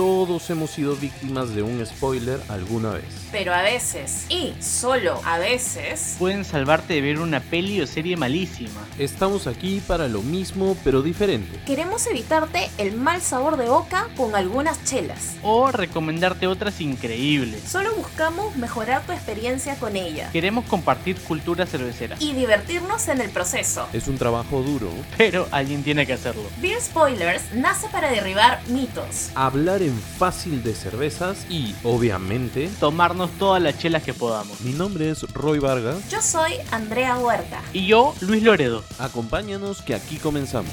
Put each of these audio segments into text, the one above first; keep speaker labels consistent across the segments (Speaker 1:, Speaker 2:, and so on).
Speaker 1: momento todos hemos sido víctimas de un spoiler alguna vez.
Speaker 2: Pero a veces, y solo a veces,
Speaker 3: Pueden salvarte de ver una peli o serie malísima.
Speaker 1: Estamos aquí para lo mismo pero diferente.
Speaker 2: queremos evitarte el mal sabor de boca con algunas chelas.
Speaker 3: O recomendarte otras increíbles.
Speaker 2: Solo buscamos mejorar tu experiencia con ella
Speaker 3: Queremos compartir cultura cervecera.
Speaker 2: y divertirnos en el proceso.
Speaker 1: Es un trabajo duro.
Speaker 3: Pero alguien tiene que hacerlo.
Speaker 2: Beer Spoilers nace para derribar mitos.
Speaker 1: Hablar en fácil de cervezas y, obviamente,
Speaker 3: Tomarnos todas las chelas que podamos.
Speaker 1: mi nombre es Roy Vargas.
Speaker 2: Yo soy Andrea Huerta.
Speaker 3: Y yo, Luis Loredo.
Speaker 1: Acompáñanos que aquí comenzamos.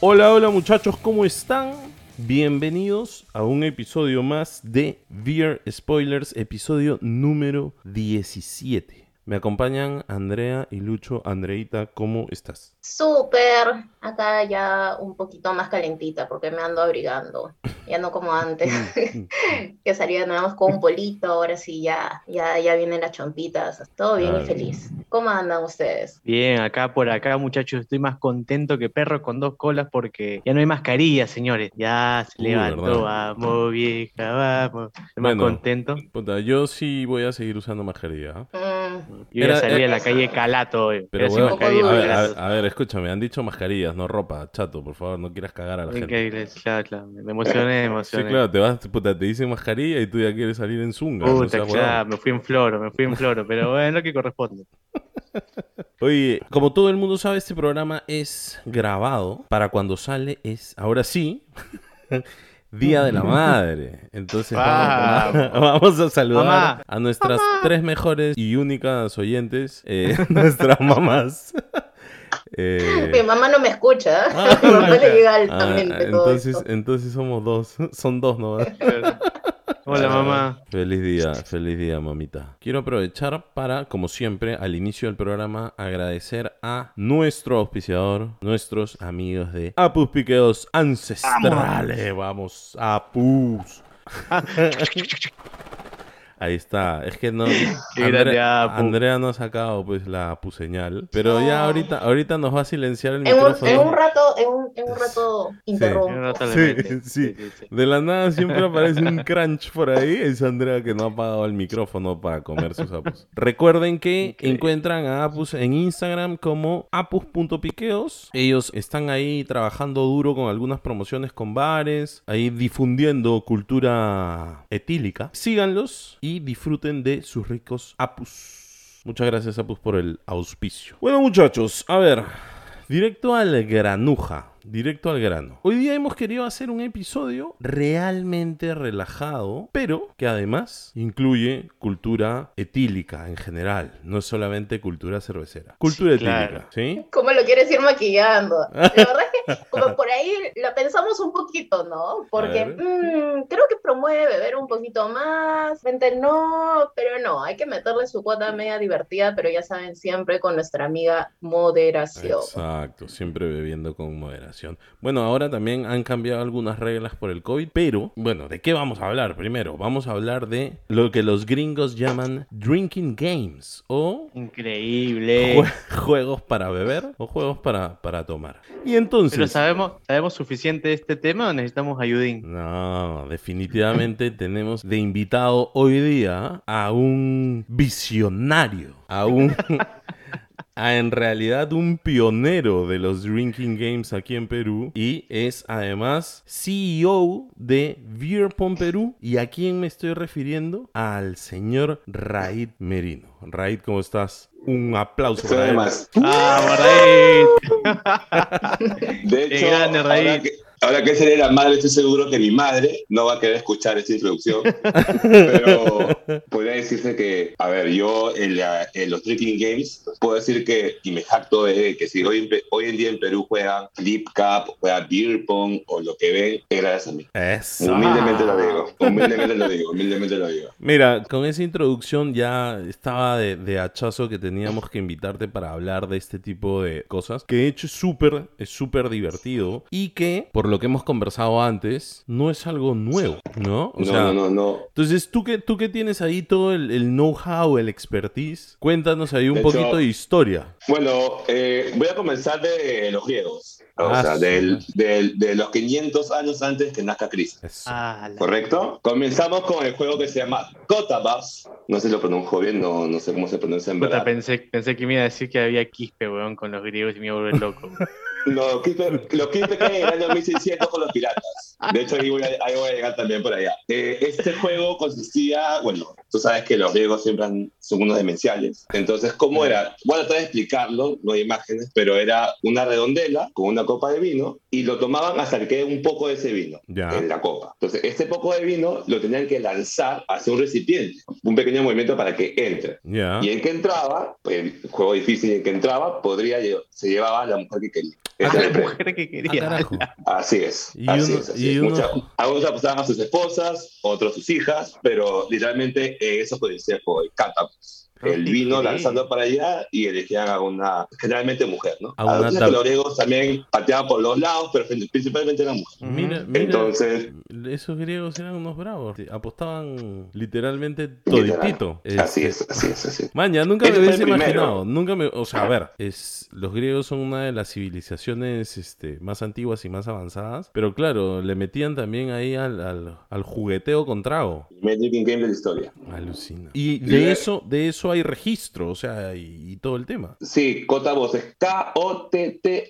Speaker 1: Hola, hola muchachos, ¿cómo están? Bienvenidos a un episodio más de Beer Spoilers, episodio número 17. Me acompañan Andrea y Lucho. Andreita, ¿cómo estás?
Speaker 4: Súper, acá ya un poquito más calentita porque me ando abrigando, ya no como antes, que salía nada más con un polito, ahora sí ya, ya, ya vienen las chompitas, todo bien
Speaker 1: Ay.
Speaker 4: y feliz. ¿Cómo andan ustedes?
Speaker 3: Bien, acá por acá, muchachos, estoy más contento que perro con dos colas porque ya no hay mascarilla, señores. Ya se
Speaker 1: Uy,
Speaker 3: levantó,
Speaker 1: ¿verdad?
Speaker 3: vamos, vieja, vamos. Estoy
Speaker 1: Bueno.
Speaker 3: más contento.
Speaker 1: Puta, yo sí voy a seguir usando mascarilla. ¿ah?
Speaker 4: Mm,
Speaker 3: Yo
Speaker 1: Era-
Speaker 3: ya salí a la
Speaker 4: era-
Speaker 3: calle calato hoy.
Speaker 1: Pero bueno,
Speaker 3: mascarilla,
Speaker 1: a ver,
Speaker 3: gracias.
Speaker 1: a, a ver, escúchame, han dicho mascarillas, no ropa. Chato, por favor, no quieras cagar a la gente.
Speaker 3: Claro, claro. Me emocioné, me
Speaker 1: Sí,
Speaker 3: emocioné.
Speaker 1: claro, te vas, puta, te dicen mascarilla y tú ya quieres salir en zunga.
Speaker 3: Puta, claro, me fui en floro, me fui en floro, pero bueno, es lo que corresponde.
Speaker 1: Oye, como todo el mundo sabe, este programa es grabado para cuando sale es, ahora sí, Día de la Madre. Entonces vamos, a saludar
Speaker 3: Mamá.
Speaker 1: a nuestras tres mejores y únicas oyentes, eh, nuestras mamás. Eh,
Speaker 4: Mi mamá no me escucha,
Speaker 1: Ah,
Speaker 4: mi mamá le llega
Speaker 1: ah,
Speaker 4: altamente todo
Speaker 1: entonces,
Speaker 4: esto.
Speaker 1: entonces somos dos, son dos, ¿no?
Speaker 3: Hola, mamá.
Speaker 1: Feliz día, feliz día, mamita. Quiero aprovechar para, como siempre, al inicio del programa, agradecer a nuestro auspiciador, nuestros amigos de Apus Piqueos Ancestrales. Vamos, Apus. Ahí está. Es que no. Andrea. Andrea no ha sacado pues la Apu señal. Pero ya ahorita, ahorita nos va a silenciar el
Speaker 4: En un,
Speaker 1: micrófono.
Speaker 4: en un rato, en un, en un rato interrumpo.
Speaker 1: Sí, sí. De la nada siempre aparece un crunch por ahí. Es Andrea que no ha apagado el micrófono para comer sus apus. Recuerden que encuentran a Apus en Instagram como apus.piqueos. Ellos están ahí trabajando duro con algunas promociones con bares, ahí difundiendo cultura etílica. Síganlos y disfruten de sus ricos apus. Muchas gracias Apus por el auspicio. Bueno muchachos, a ver, Directo al granuja, directo al grano. Hoy día hemos querido hacer un episodio realmente relajado, pero que además incluye cultura etílica en general, no es solamente cultura cervecera. Cultura
Speaker 3: Sí, claro.
Speaker 1: etílica, ¿sí?
Speaker 4: ¿Cómo lo quieres ir maquillando? La verdad como por ahí la pensamos un poquito, ¿no? Porque mm, creo que promueve beber un poquito más, vente no, pero no, hay que meterle su cuota media divertida, pero ya saben, siempre con nuestra amiga moderación.
Speaker 1: Exacto, siempre bebiendo con moderación. Bueno, ahora también han cambiado algunas reglas por el COVID, pero bueno, ¿de qué vamos a hablar primero? Vamos a hablar de lo que los gringos llaman drinking games o
Speaker 3: Increíble.
Speaker 1: jue- juegos para beber o juegos para, para tomar. Y entonces...
Speaker 3: Pero sabemos, sabemos suficiente de este tema o necesitamos ayudín.
Speaker 1: No, definitivamente tenemos de invitado hoy día a un visionario, a un... a en realidad un pionero de los drinking games aquí en Perú y es además CEO de Beer Pong Perú. ¿Y a quién me estoy refiriendo? Al señor Raid Merino. Raid, ¿cómo estás? Un aplauso para él.
Speaker 5: Además,
Speaker 3: ¡Ah,
Speaker 5: de
Speaker 3: Qué
Speaker 5: hecho,
Speaker 3: grande,
Speaker 5: ahora que, ahora que seré la madre, estoy seguro que mi madre no va a querer escuchar esta introducción. pero podría decirse que, a ver, yo en, la- en los Drinking Games puedo decir que, y me jacto de que si hoy, hoy en día en Perú juegan Flip Cup, juegan Beer Pong o lo que ven, es gracias a mí.
Speaker 1: Eso.
Speaker 5: Humildemente lo digo, humildemente lo digo, humildemente lo digo.
Speaker 1: Mira, con esa introducción ya estaba de, de hachazo que teníamos que invitarte para hablar de este tipo de cosas, que de hecho es súper, es súper divertido y que, por por lo que hemos conversado antes, no es algo nuevo, ¿no? O
Speaker 5: no,
Speaker 1: sea,
Speaker 5: no, no, no.
Speaker 1: Entonces, ¿tú que, tú que tienes ahí todo el, el know-how, el expertise, cuéntanos ahí un
Speaker 5: De
Speaker 1: poquito
Speaker 5: hecho-
Speaker 1: de historia.
Speaker 5: Bueno, eh, voy a comenzar de los griegos. O
Speaker 1: Ah,
Speaker 5: sea,
Speaker 1: sí.
Speaker 5: del- del- de los 500 años antes que nazca Cristo.
Speaker 3: Ah, la-
Speaker 5: ¿Correcto? Comenzamos con el juego que se llama Cotabas. No sé si lo pronuncio bien, no, no sé cómo se pronuncia en
Speaker 3: Puta,
Speaker 5: verdad.
Speaker 3: pensé, pensé que me iba a decir que había quispe, weón, con los griegos y me iba a volver loco.
Speaker 5: Los Quispe los Quispe caen en el año 1600 con los piratas. De hecho, ahí voy a, ahí voy a llegar también por allá. Eh, este juego consistía, bueno, tú sabes que los griegos siempre han- son unos demenciales. Entonces, ¿cómo era? A tratar de explicarlo, no hay imágenes, pero era una redondela con una copa de vino y lo tomaban hasta que quede un poco de ese vino
Speaker 1: Ya.
Speaker 5: en la copa. Entonces, este poco de vino lo tenían que lanzar hacia un recipiente, un pequeño movimiento para que entre.
Speaker 1: Ya.
Speaker 5: Y en que entraba, pues, el juego difícil en que entraba, podría se llevaba a la mujer que quería. Ese era el
Speaker 3: la
Speaker 5: premio.
Speaker 3: mujer que
Speaker 1: Ah,
Speaker 3: quería.
Speaker 1: carajo.
Speaker 5: Así es.
Speaker 1: Y
Speaker 5: así
Speaker 1: uno-
Speaker 5: es, así
Speaker 1: y
Speaker 5: es.
Speaker 1: uno-
Speaker 5: Mucha- algunos apostaban a sus esposas, otros a sus hijas, pero literalmente eh, eso puede ser por catapults. El
Speaker 3: Sí,
Speaker 5: vino
Speaker 3: sí.
Speaker 5: lanzando para allá y elegían a una, generalmente mujer, ¿no?
Speaker 1: A
Speaker 5: A
Speaker 1: una
Speaker 5: veces
Speaker 1: tab-
Speaker 5: los griegos también pateaban por los lados, pero principalmente eran mujeres.
Speaker 1: Mira, mira,
Speaker 5: Entonces,
Speaker 1: esos griegos eran unos bravos. Apostaban literalmente
Speaker 5: literal.
Speaker 1: toditito.
Speaker 5: así
Speaker 1: Este,
Speaker 5: es, así es, así es.
Speaker 1: Man, ya nunca me
Speaker 5: Ese fue
Speaker 1: hubiese imaginado. Nunca me. O sea, a ver, es, los griegos son una de las civilizaciones este, más antiguas y más avanzadas. Pero claro, le metían también ahí al, al, al jugueteo con trago.
Speaker 5: Drinking Game de la historia.
Speaker 1: Alucina. Y de eso, de eso hay registro, o sea, y, y todo el tema.
Speaker 5: Sí, Cotabos es K-O-T-T-A-B-O-S.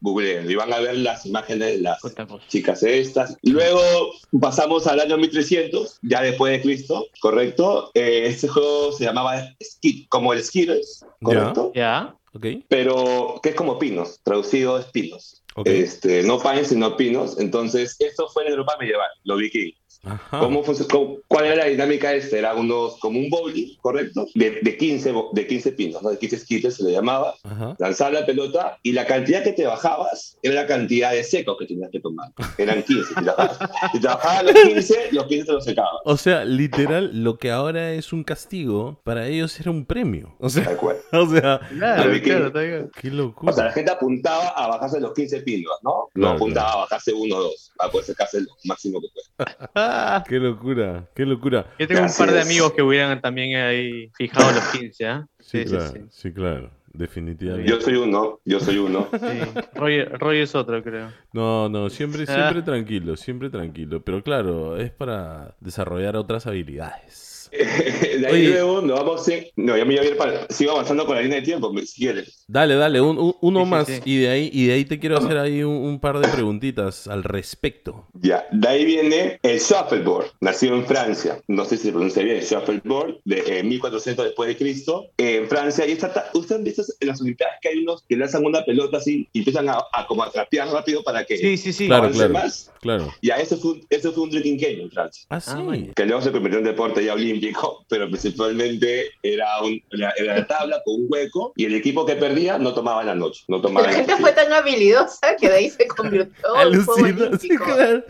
Speaker 5: Googleen y van a ver las imágenes de las chicas estas. Luego pasamos al año 1300, ya después de Cristo, ¿correcto? Eh, este juego se llamaba Skid, como el Skittles, ¿correcto?
Speaker 3: ¿Ya?
Speaker 1: ¿Ok?
Speaker 5: Pero que es como pinos, traducido es pinos. Este, no pines, sino pinos. Entonces, esto fue en Europa medieval, lo vikingos.
Speaker 1: Ajá.
Speaker 5: ¿Cómo cómo- ¿Cuál era la dinámica este? Era unos, como un bowling, ¿correcto? De, de, 15, bo- de 15 pinos, ¿no? De 15 skittles se le llamaba.
Speaker 1: Ajá.
Speaker 5: Lanzar la pelota y la cantidad que te bajabas era la cantidad de secos que tenías que tomar. Eran 15. Si te bajabas, si te bajabas los 15, los 15 te los secabas.
Speaker 1: O sea, literal, lo que ahora es un castigo, para ellos era un premio. O sea,
Speaker 5: Tal cual.
Speaker 1: o sea,
Speaker 3: Claro, claro,
Speaker 1: qué
Speaker 5: O sea,
Speaker 1: locura.
Speaker 5: la gente apuntaba a bajarse los 15 pinos, ¿no? No
Speaker 1: Claro,
Speaker 5: apuntaba a bajarse uno o dos, a poder sacarse lo máximo que pueda.
Speaker 3: Ah,
Speaker 1: Qué locura, qué locura.
Speaker 3: Yo tengo un
Speaker 5: Así
Speaker 3: par de amigos que hubieran también ahí fijado los 15, ¿ah?
Speaker 1: Sí,
Speaker 3: Sí, sí,
Speaker 1: claro,
Speaker 3: sí.
Speaker 1: sí, claro, definitivamente.
Speaker 5: Yo soy uno, yo soy uno.
Speaker 3: Sí. Roy, Roy es otro, creo.
Speaker 1: No, no, siempre,
Speaker 3: Ah.
Speaker 1: siempre tranquilo, siempre tranquilo. Pero claro, es para desarrollar otras habilidades.
Speaker 5: De ahí
Speaker 1: Oye.
Speaker 5: luego nos vamos en... No, ya me voy a ir para... Sigo avanzando con la línea de tiempo, si quieres.
Speaker 1: Dale, dale, un- un- uno
Speaker 3: Sí, sí,
Speaker 1: más
Speaker 3: sí.
Speaker 1: y de ahí y de ahí te quiero hacer ahí un, un par de preguntitas al respecto.
Speaker 5: Ya, de ahí viene el shuffleboard, nacido en Francia. No sé si se pronuncia bien, shuffleboard, de eh, 1400 después de Cristo, en Francia. Y esta, ta- ¿ustedes han visto en las Olimpiadas que hay unos que lanzan una pelota así y empiezan a, a como a trapear rápido para que
Speaker 3: Sí, sí, sí.
Speaker 1: Claro, claro.
Speaker 5: más?
Speaker 1: Claro.
Speaker 5: Ya, eso fue, un- eso fue un drinking game en Francia.
Speaker 1: Ah, sí.
Speaker 3: bueno.
Speaker 5: Que luego se convirtió en deporte ya olímpico, pero principalmente era, un, era, era la tabla con un hueco y el equipo que perdía no tomaba en la noche. No tomaba
Speaker 4: La
Speaker 5: en la
Speaker 4: gente fue tan habilidosa que de ahí se convirtió en
Speaker 1: sí, claro.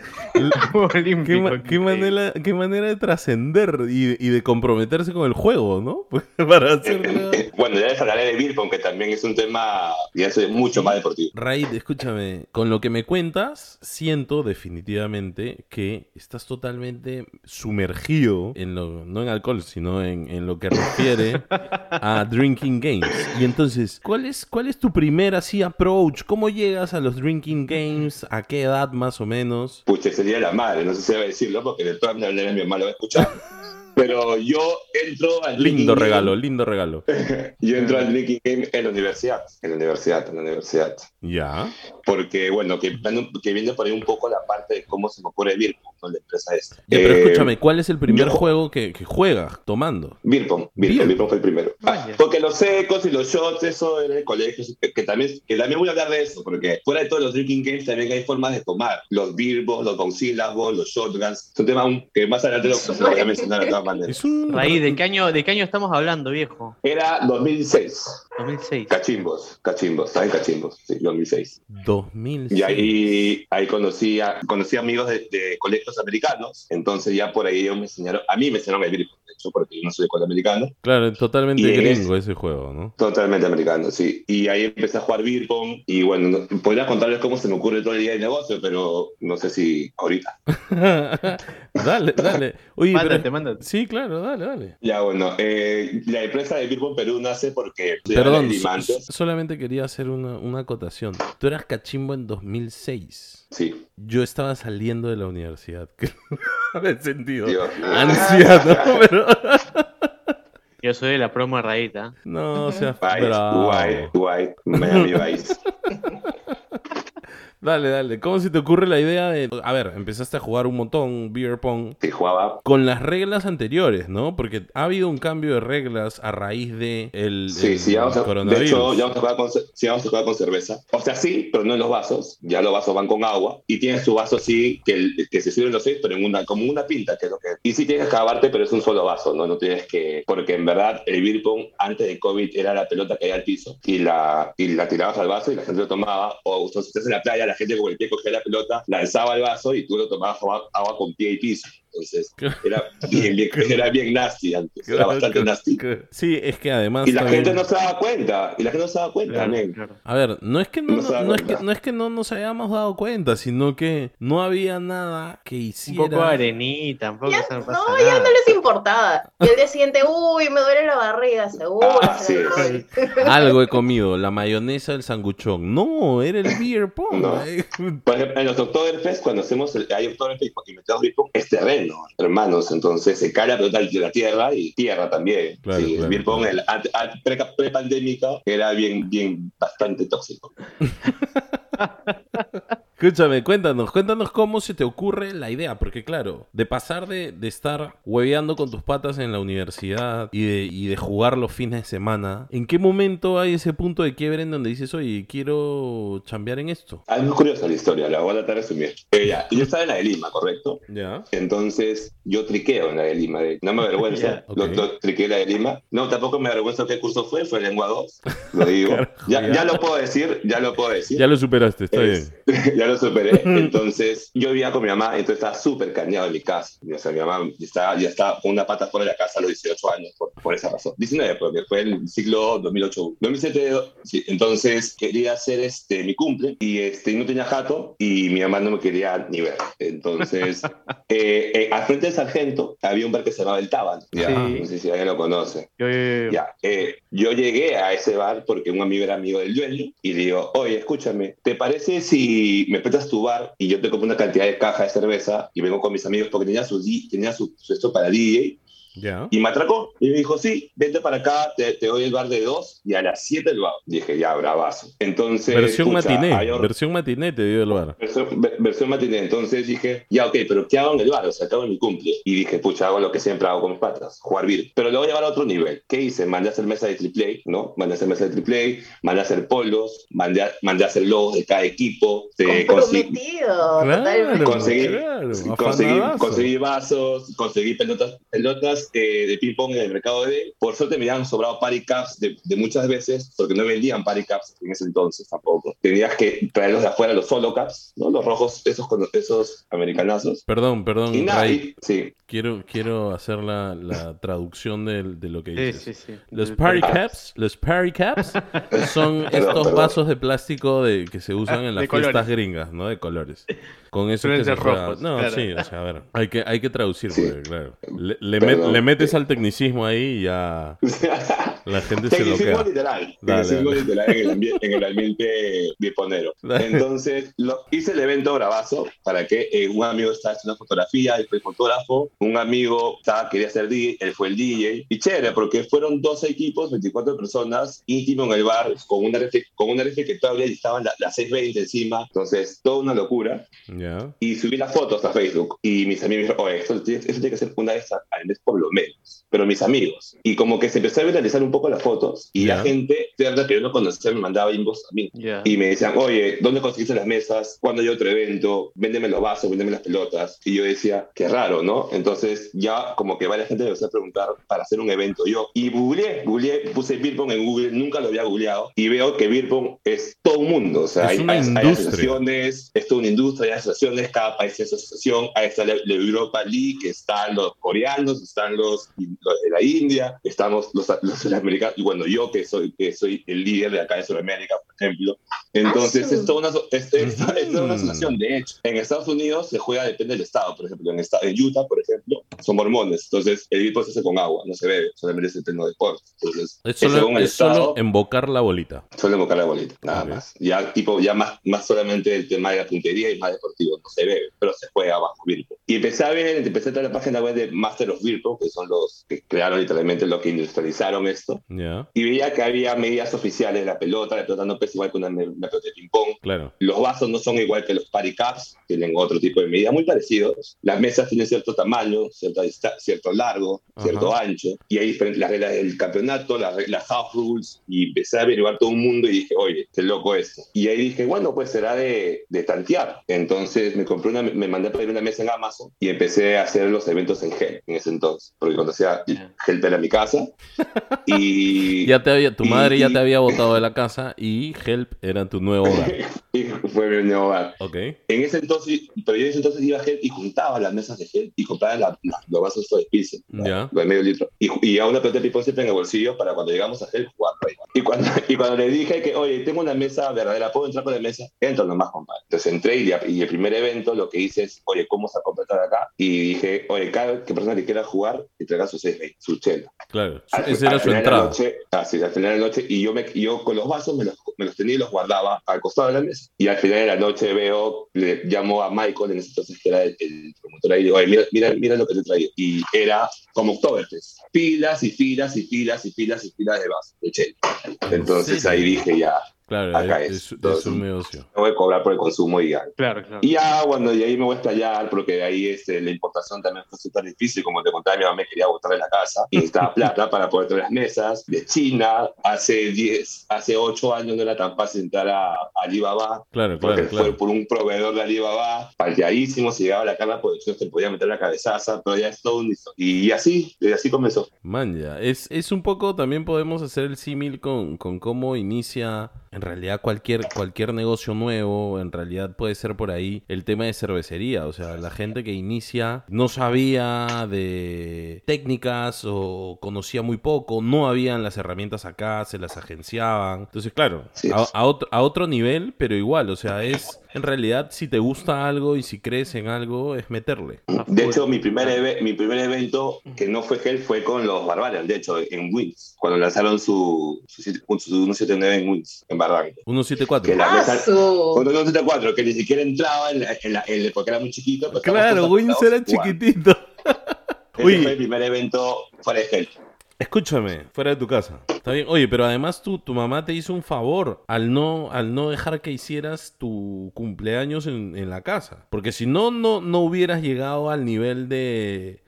Speaker 3: Olímpico,
Speaker 1: Qué, ma- qué
Speaker 3: increíble.
Speaker 1: manera, qué manera de trascender y, de- y de comprometerse con el juego, ¿no? Para hacerlo.
Speaker 5: Bueno, ya les hablaré de Beer que también es un tema ya es mucho más deportivo.
Speaker 1: Raid, escúchame, con lo que me cuentas, siento definitivamente que estás totalmente sumergido en lo, no en alcohol, sino en, en lo que refiere a drinking games. Y entonces, ¿cuál es, cuál es tu primer así approach? ¿Cómo llegas a los drinking games? ¿A qué edad más o menos?
Speaker 5: Pucha, sería la madre, no sé si debe decirlo porque de todas maneras mi mamá lo va a escuchar. Pero yo entro al drinking
Speaker 1: Lindo
Speaker 5: game-
Speaker 1: regalo, lindo regalo.
Speaker 5: Yo entro al drinking game en la universidad, en la universidad, en la universidad.
Speaker 1: Ya.
Speaker 5: Porque, bueno, que, que viene por ahí un poco la parte de cómo se me ocurre Beerpong, ¿no? La empresa esta.
Speaker 1: Ya, pero
Speaker 5: Eh,
Speaker 1: escúchame, ¿cuál es el primer
Speaker 5: yo-
Speaker 1: juego que, que juegas tomando?
Speaker 5: Beerpong, Beerpong fue el primero. Ah, porque los secos y los shots, eso en el colegio, que, que también, que también voy a hablar de eso, porque fuera de todos los drinking games también hay formas de tomar. Los beerbos, los bonsílabos, los shotguns. Es un tema un- que más adelante lo, se lo voy a mencionar de todas maneras.
Speaker 1: Es un...
Speaker 3: Raíz, ¿de qué, año, ¿de qué año estamos hablando, viejo?
Speaker 5: Era 2006.
Speaker 3: 2006.
Speaker 5: Cachimbos, cachimbos, ¿saben cachimbos? Sí, 2006.
Speaker 1: 2006.
Speaker 5: Y ahí, ahí conocí, a, conocí amigos de, de colegios americanos, entonces ya por ahí ellos me enseñaron, a mí me enseñaron el pong, de hecho, porque yo no soy de cola americano.
Speaker 1: Claro, totalmente
Speaker 5: Y
Speaker 1: gringo ese juego, ¿no?
Speaker 5: Totalmente americano, sí. Y ahí empecé a jugar beer pong y bueno, no- podría contarles cómo se me ocurre todo el día de negocio, pero no sé si ahorita.
Speaker 1: dale, dale. Oye,
Speaker 3: Mándate,
Speaker 1: pero-
Speaker 3: mándate.
Speaker 1: Sí, claro, dale, dale.
Speaker 5: Ya bueno, eh, la empresa de beer pong Perú nace porque...
Speaker 1: Perdón, so- solamente quería hacer una, una acotación. Tú eras cachimbo en 2006.
Speaker 5: Sí,
Speaker 1: Yo estaba saliendo de la universidad. Me sentido
Speaker 5: Dios
Speaker 1: pero...
Speaker 3: Yo soy de la promo rayita.
Speaker 1: No, o sea,
Speaker 5: Vice, guay, guay, Miami Vice.
Speaker 1: Dale, dale. ¿Cómo se te ocurre la idea de... A ver, empezaste a jugar un montón beer pong
Speaker 5: Sí, jugaba
Speaker 1: con las reglas anteriores, ¿no? Porque ha habido un cambio de reglas a raíz de el,
Speaker 5: Sí,
Speaker 1: el
Speaker 5: sí, ya vamos a, de
Speaker 1: coronavirus.
Speaker 5: hecho, ya vamos a, jugar con, sí, vamos a jugar con cerveza. O sea, sí, pero no en los vasos. Ya los vasos van con agua. Y tienes tu vaso así, que, el- que se sirven los seis, pero en una, como una pinta, que es lo que... Y sí tienes que acabarte, pero es un solo vaso, ¿no? No tienes que... Porque en verdad el beer pong antes de COVID era la pelota que caía al piso y la, y la tirabas al vaso y la gente lo tomaba. O si estás en la playa, la gente con el pie cogía la pelota, lanzaba el vaso y tú lo tomabas agua, agua con pie y piso. Entonces, era bien, bien, era bien nasty antes. Era bastante nasty.
Speaker 1: Sí, es que además
Speaker 5: Y la
Speaker 1: también-
Speaker 5: gente no se daba cuenta. Y la gente no se daba cuenta,
Speaker 3: Claro,
Speaker 5: men.
Speaker 3: claro.
Speaker 1: A ver, no es que no,
Speaker 5: No
Speaker 1: no, es que, no es que no nos hayamos dado cuenta, sino que no había nada que
Speaker 3: Un
Speaker 1: hiciera.
Speaker 3: poco de arenita, un poco
Speaker 4: Ya-
Speaker 3: no pasa
Speaker 4: no, ya no les importaba. Y el día siguiente, uy, me duele la barriga, seguro.
Speaker 5: Ah, sí.
Speaker 1: Algo he comido, la mayonesa del sanguchón. No, era el beer pong.
Speaker 5: No.
Speaker 1: eh.
Speaker 5: Por ejemplo, en los Oktoberfest, cuando hacemos el, hay Oktoberfest y metemos beer pong, es hermanos. Entonces se cae la pelota de la tierra y tierra también.
Speaker 1: Claro,
Speaker 5: sí,
Speaker 1: claro,
Speaker 5: pong
Speaker 1: claro.
Speaker 5: el ante- ante- pre- pre-pandémica era bien, bien, bastante tóxico.
Speaker 1: Escúchame, cuéntanos, cuéntanos cómo se te ocurre la idea, porque claro, de pasar de, de estar hueveando con tus patas en la universidad y de, y de jugar los fines de semana, ¿en qué momento hay ese punto de quiebre en donde dices, oye, quiero chambear en esto?
Speaker 5: Algo curiosa la historia, la voy a tratar de resumir. Eh, ya, yo estaba en la de Lima, ¿correcto?
Speaker 1: Ya.
Speaker 5: Entonces, yo triqueo en la de Lima. de- no me avergüenza.
Speaker 3: Ya,
Speaker 1: ok.
Speaker 5: lo, lo triqueé en la de Lima. No, tampoco me avergüenza qué curso fue. Fue lengua 2. Lo digo.
Speaker 1: Carajo,
Speaker 5: ya,
Speaker 1: ya.
Speaker 5: ya lo puedo decir. Ya lo puedo decir.
Speaker 1: Ya lo superaste, está
Speaker 5: Es-
Speaker 1: bien.
Speaker 5: ya lo superé. Entonces, yo vivía con mi mamá, entonces estaba súper cañado en mi casa. O sea, mi mamá ya estaba, ya estaba con una pata fuera de la casa a los 18 años, por, por esa razón. 19, porque fue el ciclo 2008. 2007, sí. Entonces, quería hacer este, mi cumple y este, no tenía jato y mi mamá no me quería ni ver. Entonces, eh, eh, al frente del sargento había un bar que se llamaba El Tábano. Ya,
Speaker 3: Sí.
Speaker 5: No sé si alguien lo conoce.
Speaker 3: Yo, yo, yo-
Speaker 5: Ya, eh, yo llegué a ese bar porque un amigo era amigo del dueño y le digo, oye, escúchame, ¿te parece si me prestas tu bar y yo te compro una cantidad de caja de cerveza y vengo con mis amigos porque tenía su, tenía su, su esto para DJ Y me atracó y me dijo, sí, vente para acá, te, te doy el bar de dos y a las siete el bar. Dije, ya, bravazo. Entonces,
Speaker 1: Versión matiné,
Speaker 5: or-
Speaker 1: versión matiné te dio el bar.
Speaker 5: Versión, ver- versión matiné. Entonces dije, ya, ok, pero ¿qué hago en el bar? O sea, ¿qué hago en mi cumple? Y dije, pucha, hago lo que siempre hago con mis patas, jugar beer. Pero lo voy a llevar a otro nivel. ¿Qué hice? Mandé a hacer mesa de triple A, ¿no? Mandé a hacer mesa de triple A, mandé a hacer polos, mandé a, mandé a hacer logos de cada equipo. te conseguí-
Speaker 1: Claro.
Speaker 5: Conseguí-
Speaker 1: claro,
Speaker 5: Conseguí,
Speaker 1: afanadazo.
Speaker 5: conseguí vasos, conseguí pelotas, pelotas eh, de ping-pong en el mercado de Por suerte me habían sobrado party caps de, de muchas veces, porque no vendían party caps en ese entonces tampoco. Tenías que traerlos de afuera, los solo caps, ¿no? Los rojos, esos, esos americanazos.
Speaker 1: Perdón, perdón,
Speaker 5: Y nada,
Speaker 1: Ray.
Speaker 5: y- sí.
Speaker 1: Quiero, quiero hacer la, la traducción del- de, lo que
Speaker 3: Sí,
Speaker 1: dices.
Speaker 3: sí, sí.
Speaker 1: Los
Speaker 3: El-
Speaker 1: party caps, los party caps son estos vasos de plástico de, que se usan en las
Speaker 3: De
Speaker 1: fiestas
Speaker 3: colores.
Speaker 1: gringas, ¿no? De colores. Con eso que se
Speaker 3: rojos,
Speaker 1: No,
Speaker 3: claro.
Speaker 1: sí, o sea, a ver, hay que, hay que traducir,
Speaker 5: Sí.
Speaker 1: porque, claro. Le, le
Speaker 5: Perdón.
Speaker 1: met- le metes al tecnicismo ahí y ya la gente se lo
Speaker 5: literal.
Speaker 1: Dale,
Speaker 5: Tecnicismo
Speaker 1: dale.
Speaker 5: literal en el, ambi- en el ambiente biponero. Entonces, lo, hice el evento bravazo para que eh, un amigo estaba haciendo fotografía, él fue fotógrafo, un amigo estaba, quería ser DJ, él fue el DJ. Y chévere, porque fueron 12 equipos, 24 personas, íntimo en el bar, con una refri, con una refri que todavía estaban la- las 6.20 encima. Entonces, toda una locura.
Speaker 1: Ya.
Speaker 5: Y subí las fotos a Facebook. Y mis amigos me dijeron, oye, esto, tiene- esto tiene que ser una vez al mes por lo menos. Pero mis amigos. Y como que se empezó a viralizar un poco las fotos y
Speaker 1: Ya.
Speaker 5: la gente, cierta que yo no conocía, me mandaba inbox a mí.
Speaker 3: Ya.
Speaker 5: Y me decían, oye, ¿dónde conseguiste las mesas? ¿Cuándo hay otro evento? Véndeme los vasos, véndeme las pelotas. Y yo decía, qué raro, ¿no? Entonces ya como que varias gente me empezó a preguntar para hacer un evento yo. Y googleé, googleé, puse Beerpong en Google, nunca lo había googleado. Y veo que Beerpong es todo un mundo. O sea,
Speaker 1: Es
Speaker 5: hay,
Speaker 1: una
Speaker 5: hay- hay
Speaker 1: industria.
Speaker 5: asociaciones, es toda una industria, hay asociaciones, cada país tiene su asociación. Ahí está la, la Europa League, están los coreanos, están los, los de la India, estamos los, los Y bueno, yo que soy, que soy el líder de acá de Sudamérica, por ejemplo. Entonces, es toda una, es, es- es toda una asociación. De hecho, en Estados Unidos se juega, depende del estado. Por ejemplo, en, esta- en Utah, por ejemplo, son mormones. Entonces, el equipo se hace con agua, no se bebe, solamente es el pleno deporte. Entonces,
Speaker 1: Es solo,
Speaker 5: según el
Speaker 1: es solo
Speaker 5: estado,
Speaker 1: embocar la bolita.
Speaker 5: solo invocar la bolita, nada
Speaker 1: Ok.
Speaker 5: más. Ya, tipo, ya más, más solamente el tema de la puntería y más deportivo, no se bebe, pero se juega bajo Virpo. Y empecé a ver, empecé a entrar a la página web de Master of Virpo, que son los que crearon literalmente los que industrializaron esto.
Speaker 1: Ya,
Speaker 5: Y veía que había medidas oficiales, la pelota, la pelota no pesa igual que una, una pelota de ping-pong,
Speaker 1: claro.
Speaker 5: los vasos no son igual que los party cups, tienen otro tipo de medida muy parecidos. Las mesas tienen cierto tamaño, dista- cierto largo, cierto ancho. Y hay diferentes las reglas del campeonato, las reglas house rules. Y empecé a averiguar todo un mundo y dije, oye, qué loco esto. Y ahí dije, bueno, pues será de, de tantear. Entonces me compré una, me mandé a pedir una mesa en Amazon y empecé a hacer los eventos en Help en ese entonces. Porque conocía
Speaker 3: Ya.
Speaker 5: Help era mi casa. Y
Speaker 1: Ya te había, tu
Speaker 5: y-
Speaker 1: madre ya
Speaker 5: y-
Speaker 1: te había botado de la casa y Help era tu nuevo hogar.
Speaker 5: fue mi nuevo hogar.
Speaker 1: Ok.
Speaker 5: En ese entonces, pero yo en ese entonces iba a gel y juntaba las mesas de gel y compraba la- la- los vasos de Pilsen, los de medio litro. Y, y a una pelota de ping-pong siempre en el bolsillo para cuando llegamos a gel jugar. Y cuando, y cuando le dije que, oye, tengo una mesa verdadera, ¿puedo entrar con la mesa? Entro nomás, compadre. Entonces entré y, y el primer evento lo que hice es, oye, ¿cómo se completar acá? Y dije, oye, cada que persona que quiera jugar, traiga su seis, su chela.
Speaker 1: Claro. Esa era su entrada.
Speaker 5: noche, así, al final de la noche, y yo, me, yo con los vasos me los, me los tenía y los guardaba al costado de la mesa. Y al final de la noche veo, le llamo a Michael, en ese entonces que era el, el promotor ahí, y digo, oye, mira, mira, mira lo que te he traído. Y era como Oktoberfest, filas y filas y filas y filas y filas de vasos, de chela. Entonces ahí dije, ya,
Speaker 1: Claro,
Speaker 5: Acá
Speaker 1: es, un negocio.
Speaker 5: me voy a cobrar por el consumo y ya.
Speaker 3: Claro, claro.
Speaker 5: Y ya, bueno, y ahí me voy a estallar, porque de ahí este, la importación también fue súper difícil. Como te contaba, mi mamá me quería botar de la casa y necesitaba plata para poder traer las mesas de China. Hace 10, hace 8 años no era tan fácil entrar a, a Alibaba,
Speaker 1: Claro,
Speaker 5: porque
Speaker 1: claro,
Speaker 5: fue por un proveedor de Alibaba, palteadísimo. Si llegaba a la cama, pues se podía meter la cabezaza, pero ya es todo un. Y así, y así comenzó.
Speaker 1: Man, ya. Es, es un poco, también podemos hacer el símil con, con cómo inicia en realidad cualquier, cualquier negocio nuevo, en realidad puede ser por ahí el tema de cervecería. O sea, la gente que inicia no sabía de técnicas o conocía muy poco, no habían las herramientas acá, se las agenciaban. Entonces, claro, a otro, a otro nivel, pero igual, o sea, es en realidad si te gusta algo y si crees en algo, es meterle.
Speaker 5: De hecho, mi primer, mi primer evento que no fue Hell fue con los Barbarians, de hecho, en Wins, cuando lanzaron su, su, siete- su 179 en Wins, en Barranco.
Speaker 1: 174.
Speaker 5: Que la
Speaker 4: ¡Ah,
Speaker 5: mesa-
Speaker 4: su!
Speaker 5: Con 174, que ni siquiera entraba en la, en la- en la- porque era muy chiquito. pero
Speaker 1: Claro, Wins era chiquitito.
Speaker 5: Ese
Speaker 1: Uy.
Speaker 5: fue el primer evento fuera de Hell.
Speaker 1: Escúchame, fuera de tu casa. Está bien. Oye, pero además tu mamá te hizo un favor al no, al no dejar que hicieras tu cumpleaños en, en la casa. Porque si no, no, no hubieras llegado al nivel de,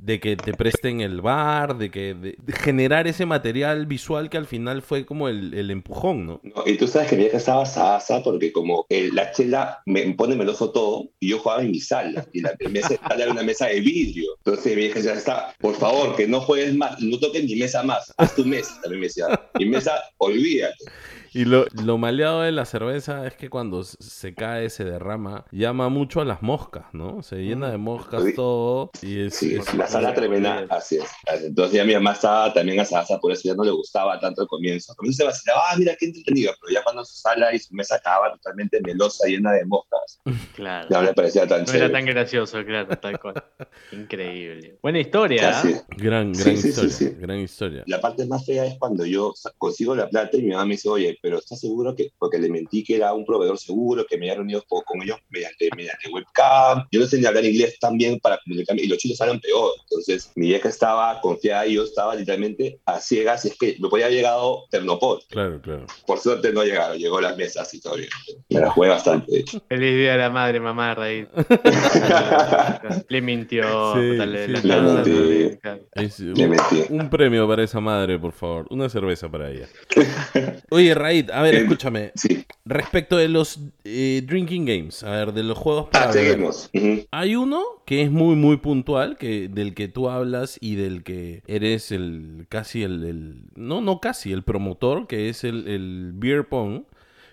Speaker 1: de que te presten el bar, de que de- generar ese material visual que al final fue como el, el empujón, ¿no?
Speaker 5: No, y tú sabes que mi vieja estaba asada porque como eh, la chela me pone meloso todo y yo jugaba en mi sala y la mesa era una mesa de vidrio. Entonces mi vieja ya está, por favor, que no juegues más, no toques mi mesa más, haz tu mesa. También me decía, mi mesa, olvídate.
Speaker 1: Y lo, lo maleado de la cerveza es que cuando se cae, se derrama, llama mucho a las moscas, ¿no? Se llena de moscas
Speaker 5: Sí.
Speaker 1: todo y es...
Speaker 5: Sí,
Speaker 1: es-
Speaker 5: la sala tremenda, así es. Entonces ya mi mamá estaba también asada, por eso ya no le gustaba tanto al comienzo. Al comienzo se vacilaba, ah, mira qué entretenido, pero ya cuando su sala y su mesa estaba totalmente melosa, llena de moscas,
Speaker 3: Claro.
Speaker 5: ya no le parecía tan
Speaker 3: No era
Speaker 5: chévere.
Speaker 3: tan gracioso, claro, tal cual. Increíble. Buena historia.
Speaker 5: Así
Speaker 3: ¿ah?
Speaker 1: Gran,
Speaker 5: Sí,
Speaker 1: gran
Speaker 5: sí, sí,
Speaker 1: historia,
Speaker 5: sí.
Speaker 1: gran historia.
Speaker 5: La parte más fea es cuando yo consigo la plata y mi mamá me dice, oye, pero está seguro que, porque le mentí que era un proveedor seguro, que me había reunido con, con ellos mediante, mediante webcam. Yo no sé ni hablar inglés tan bien para comunicarme, y los chinos hablan peor. Entonces, mi vieja estaba confiada y yo estaba literalmente a ciegas, y es que me podía haber llegado Ternopol.
Speaker 1: Claro, claro.
Speaker 5: Por suerte no llegaron, llegó a las mesas y todo bien. Me la jugué bastante, de hecho.
Speaker 3: Feliz día de la madre, mamá, Raíz. le mintió.
Speaker 1: Sí,
Speaker 3: le-
Speaker 1: sí,
Speaker 3: le-
Speaker 5: le
Speaker 3: le-
Speaker 5: mentí.
Speaker 3: claro.
Speaker 1: Es
Speaker 5: Le
Speaker 1: un,
Speaker 5: metí.
Speaker 1: un premio para esa madre, por favor. Una cerveza para ella. Oye, Raid, a ver,
Speaker 5: Eh,
Speaker 1: escúchame.
Speaker 5: Sí.
Speaker 1: Respecto de los eh, drinking games, a ver, de los juegos para
Speaker 5: Ah, seguimos.
Speaker 1: Hay uno que es muy, muy puntual, que, del que tú hablas y del que eres el casi el, el- no, no casi, el promotor, que es el, el beer pong.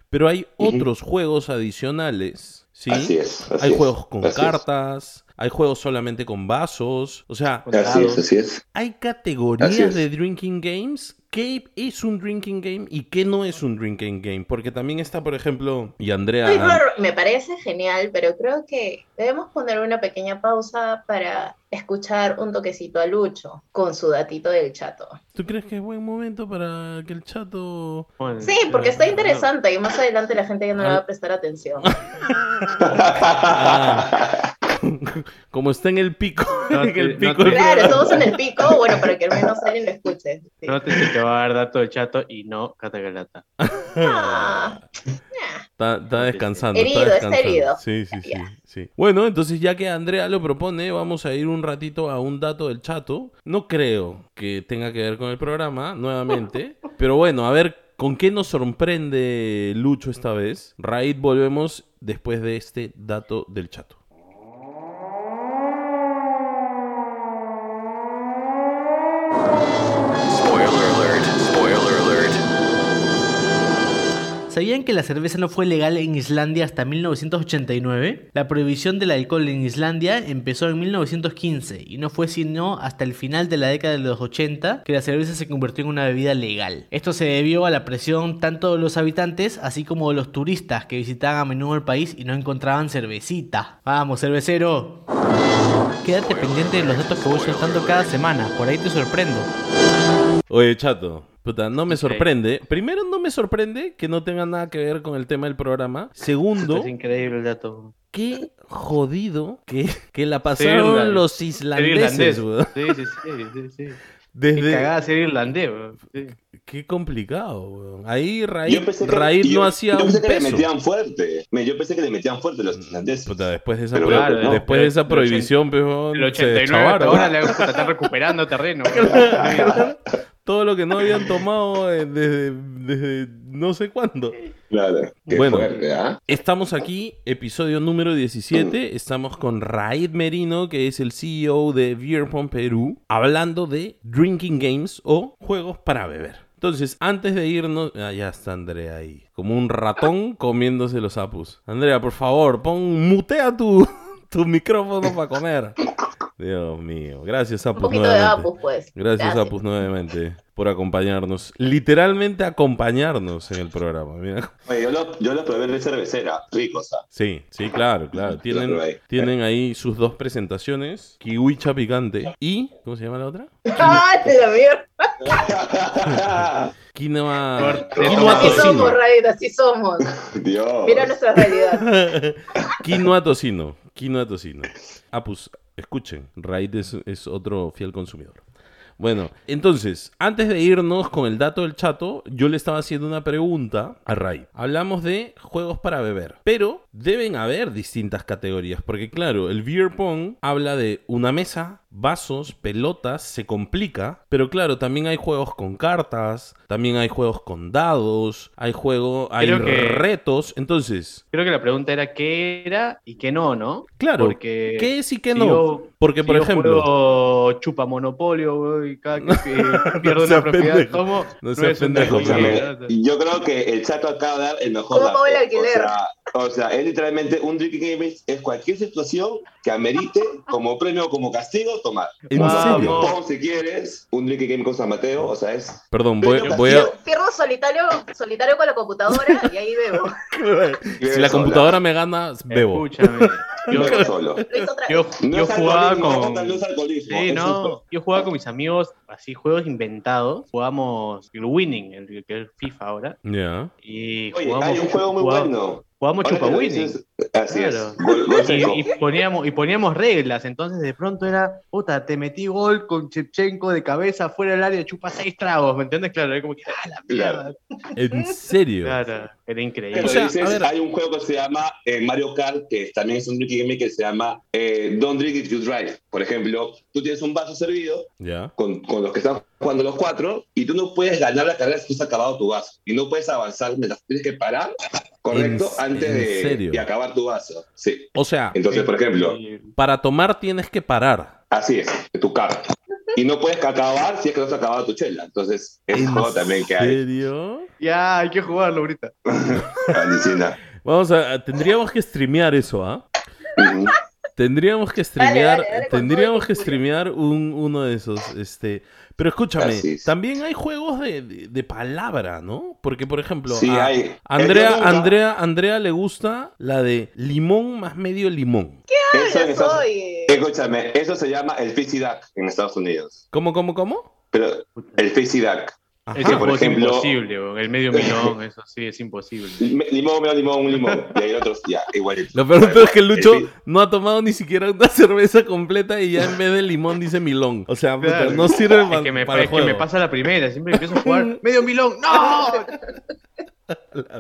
Speaker 1: Pero hay otros juegos adicionales, ¿sí?
Speaker 5: Así es. así
Speaker 1: hay
Speaker 5: es,
Speaker 1: juegos con
Speaker 5: es.
Speaker 1: Hay juegos solamente con vasos, o sea,
Speaker 5: Así es, así es.
Speaker 1: hay
Speaker 5: Así
Speaker 1: categorías
Speaker 5: es.
Speaker 1: de drinking games. ¿Qué es un drinking game y qué no es un drinking game? Porque también está, por ejemplo, y Andrea...
Speaker 4: Ay, Flor, me parece genial, pero creo que debemos poner una pequeña pausa para escuchar un toquecito a Lucho con su datito del chato.
Speaker 1: ¿Tú crees que es buen momento para que el chato...
Speaker 3: Bueno,
Speaker 4: Sí, porque está interesante y más adelante la gente ya no le va a prestar atención.
Speaker 1: Ah. Como está en el pico,
Speaker 3: No
Speaker 1: en
Speaker 3: no te-
Speaker 4: Claro, estamos en el pico, bueno, para que al menos alguien lo escuche. Sí.
Speaker 3: No te, te va a dar dato del chato y no Catagalata.
Speaker 4: Ah,
Speaker 1: Está, está descansando.
Speaker 4: Herido,
Speaker 1: está
Speaker 4: herido.
Speaker 1: Sí, sí, sí. Bueno, entonces ya que Andrea lo propone, vamos a ir un ratito a un dato del chato. No creo que tenga que ver con el programa, nuevamente. pero bueno, a ver con qué nos sorprende Lucho esta vez. Raid, volvemos después de este dato del chato.
Speaker 6: ¿Sabían que la cerveza no fue legal en Islandia hasta 1989? La prohibición del alcohol en Islandia empezó en 1915 y no fue sino hasta el final de la década de los 80 que la cerveza se convirtió en una bebida legal. Esto se debió a la presión tanto de los habitantes así como de los turistas que visitaban a menudo el país y no encontraban cervecita. ¡Vamos, cervecero! Quédate pendiente de los datos que voy soltando cada semana, por ahí te sorprendo.
Speaker 1: Oye, chato. Puta, no me
Speaker 3: Ok.
Speaker 1: sorprende. Primero, no me sorprende que no tenga nada que ver con el tema del programa. Segundo,
Speaker 3: Es increíble el dato.
Speaker 1: qué jodido que, que la pasaron
Speaker 3: irlandés.
Speaker 1: los
Speaker 3: Ser
Speaker 1: islandeses, weón.
Speaker 3: Sí, sí, sí, sí, sí. Qué
Speaker 1: Desde...
Speaker 3: cagada ser irlandés, weón. Sí.
Speaker 1: Qué complicado, weón. Ahí
Speaker 5: Yo
Speaker 1: Raid,
Speaker 5: pensé que,
Speaker 1: Raid
Speaker 5: yo-
Speaker 1: no hacía
Speaker 5: yo
Speaker 1: un
Speaker 5: pensé que le
Speaker 1: peso.
Speaker 5: metían fuerte. Me- Yo pensé que le metían fuerte los islandeses.
Speaker 1: Puta, después de esa,
Speaker 5: Pero claro, no,
Speaker 1: después de esa
Speaker 3: el
Speaker 1: prohibición, peón,
Speaker 3: El
Speaker 1: se
Speaker 3: 89
Speaker 1: deschavaron.
Speaker 3: ahora le están recuperando terreno. weón.
Speaker 1: Todo lo que no habían tomado eh, desde, desde no sé cuándo.
Speaker 5: Claro. Qué
Speaker 1: Bueno.
Speaker 5: fuerte, ¿ah?
Speaker 1: Estamos aquí, episodio número 17. Estamos con Raid Merino, que es el CEO de Beer Pong Perú, hablando de drinking games o juegos para beber. Entonces, antes de irnos. Ah, ya está Andrea ahí. Como un ratón comiéndose los apus. Andrea, por favor, pon. mutea tu, tu micrófono para comer. Dios mío. Gracias,
Speaker 4: Un
Speaker 1: Apus.
Speaker 4: poquito de. Apus, pues.
Speaker 1: Gracias, Apus, nuevamente por acompañarnos. Literalmente acompañarnos en el programa. Mira.
Speaker 5: Oye, yo lo, yo lo probé de cervecera. Rico.
Speaker 1: Sí, sí, claro, claro. Tienen, tienen ahí sus dos presentaciones. Kiwicha picante y... ¿Cómo se llama la otra?
Speaker 4: ¡Ah, la mierda!
Speaker 1: Quinoa... Quinoa
Speaker 4: Así
Speaker 3: tomado.
Speaker 4: somos,
Speaker 1: tocino.
Speaker 4: Raid, así somos.
Speaker 5: Dios.
Speaker 4: Mira nuestra realidad.
Speaker 1: Quinoa tocino. Quinoa tocino. Ah, pues, escuchen. Raid es, es otro fiel consumidor. Bueno, entonces, antes de irnos con el dato del chato, yo le estaba haciendo una pregunta a Ray. Hablamos de juegos para beber, pero deben haber distintas categorías, porque claro, el beer pong habla de una mesa, vasos, pelotas, se complica, pero claro, también hay juegos con cartas, también hay juegos con dados, hay juego, hay
Speaker 3: que-
Speaker 1: retos, entonces,
Speaker 3: Creo que la pregunta era qué era y qué no, ¿no?
Speaker 1: claro,
Speaker 3: Porque
Speaker 1: ¿qué es y qué
Speaker 3: si
Speaker 1: no?
Speaker 3: yo-
Speaker 1: porque
Speaker 3: si
Speaker 1: por
Speaker 3: yo
Speaker 1: ejemplo,
Speaker 3: juego chupa monopolio, y cada que que pierdo
Speaker 1: No
Speaker 3: una propiedad
Speaker 1: pendejo.
Speaker 3: tomo,
Speaker 1: No
Speaker 3: es
Speaker 1: pendejo.
Speaker 5: Yo creo que el chato acaba de dar el mejor
Speaker 4: ¿Cómo
Speaker 5: dato.
Speaker 4: pago el alquiler?
Speaker 5: O sea, o sea, es literalmente un drinking game es, cualquier situación que amerite como premio o como castigo tomar.
Speaker 1: ¿En
Speaker 5: O sea,
Speaker 1: serio?
Speaker 5: ping-pong, si quieres, un drinking game con San Mateo, o sea, es
Speaker 1: Perdón, voy, voy a...
Speaker 4: Pierdo, solitario, solitario con la computadora y ahí bebo.
Speaker 1: Si la computadora me gana, bebo.
Speaker 3: Escúchame. Yo-
Speaker 5: solo.
Speaker 3: Yo.
Speaker 5: No
Speaker 3: yo jugaba con.
Speaker 5: no
Speaker 3: Sí, no. Yo jugaba con mis amigos, así, juegos inventados. Jugamos el Winning, el que es FIFA ahora.
Speaker 1: Ya.
Speaker 3: Y
Speaker 5: Oye,
Speaker 3: jugamos,
Speaker 5: hay un juego muy
Speaker 3: jugamos-
Speaker 5: bueno. Que
Speaker 3: Chupa Winning.
Speaker 5: Así
Speaker 3: Claro.
Speaker 5: es. Gol, gol seco.
Speaker 3: Y, y poníamos, y poníamos reglas, entonces de pronto era, puta, te metí gol con Chepchenko de cabeza fuera del área, chupa seis tragos, ¿me entiendes? Claro, era como que, ah, la mierda.
Speaker 1: ¿En serio?
Speaker 3: Claro, era increíble.
Speaker 5: Pero
Speaker 1: O sea,
Speaker 5: dices,
Speaker 1: a ver.
Speaker 5: hay un juego que se llama eh, Mario Kart, que también es un drinking game que se llama eh, Don't Drink If You Drive. Por ejemplo, tú tienes un vaso servido con, con los que están jugando los cuatro y tú no puedes ganar la carrera si tú has acabado tu vaso. Y no puedes avanzar tienes que parar, correcto,
Speaker 1: ¿En-
Speaker 5: antes
Speaker 1: en
Speaker 5: de,
Speaker 1: serio?
Speaker 5: de acabar tu vaso. Sí.
Speaker 1: O sea,
Speaker 5: Entonces, por ejemplo,
Speaker 1: para tomar tienes que parar.
Speaker 5: así es, tu carta. Y no puedes acabar si es que no has acabado tu chela. Entonces, es un
Speaker 1: ¿En
Speaker 5: juego también que hay.
Speaker 1: serio?
Speaker 3: Ya, hay que jugarlo ahorita.
Speaker 1: Vamos a, tendríamos que streamear eso, ¿ah?
Speaker 5: Ujú.
Speaker 1: Tendríamos que streamear,
Speaker 4: dale, dale con
Speaker 1: tendríamos que streamear un, uno de esos, este, pero escúchame,
Speaker 5: es.
Speaker 1: también hay juegos de, de- de palabra, ¿no? Porque por ejemplo,
Speaker 5: Sí,
Speaker 1: a
Speaker 5: hay.
Speaker 1: Andrea, Andrea, Andrea le gusta la de limón más medio limón.
Speaker 5: Eso Estados-
Speaker 4: soy.
Speaker 5: Escúchame, eso se llama el Fizzy Duck en Estados Unidos.
Speaker 1: ¿Cómo, cómo, cómo?
Speaker 5: Pero el Fizzy Duck.
Speaker 1: Ajá.
Speaker 3: Ese
Speaker 5: por
Speaker 3: juego
Speaker 5: ejemplo-
Speaker 3: es imposible, el medio milón, eso sí, es imposible.
Speaker 5: Lim- Limón, limón, limón, un limón. Y hay otros, ya, igualito.
Speaker 1: Lo peor es que el Lucho
Speaker 5: El fi-
Speaker 1: no ha tomado ni siquiera una cerveza completa y ya en vez de limón dice milón. O sea,
Speaker 3: Claro.
Speaker 1: no sirve
Speaker 3: Es que, me,
Speaker 1: para el
Speaker 3: es que me
Speaker 1: juego.
Speaker 3: pasa la primera, siempre empiezo a jugar medio milón, ¡no!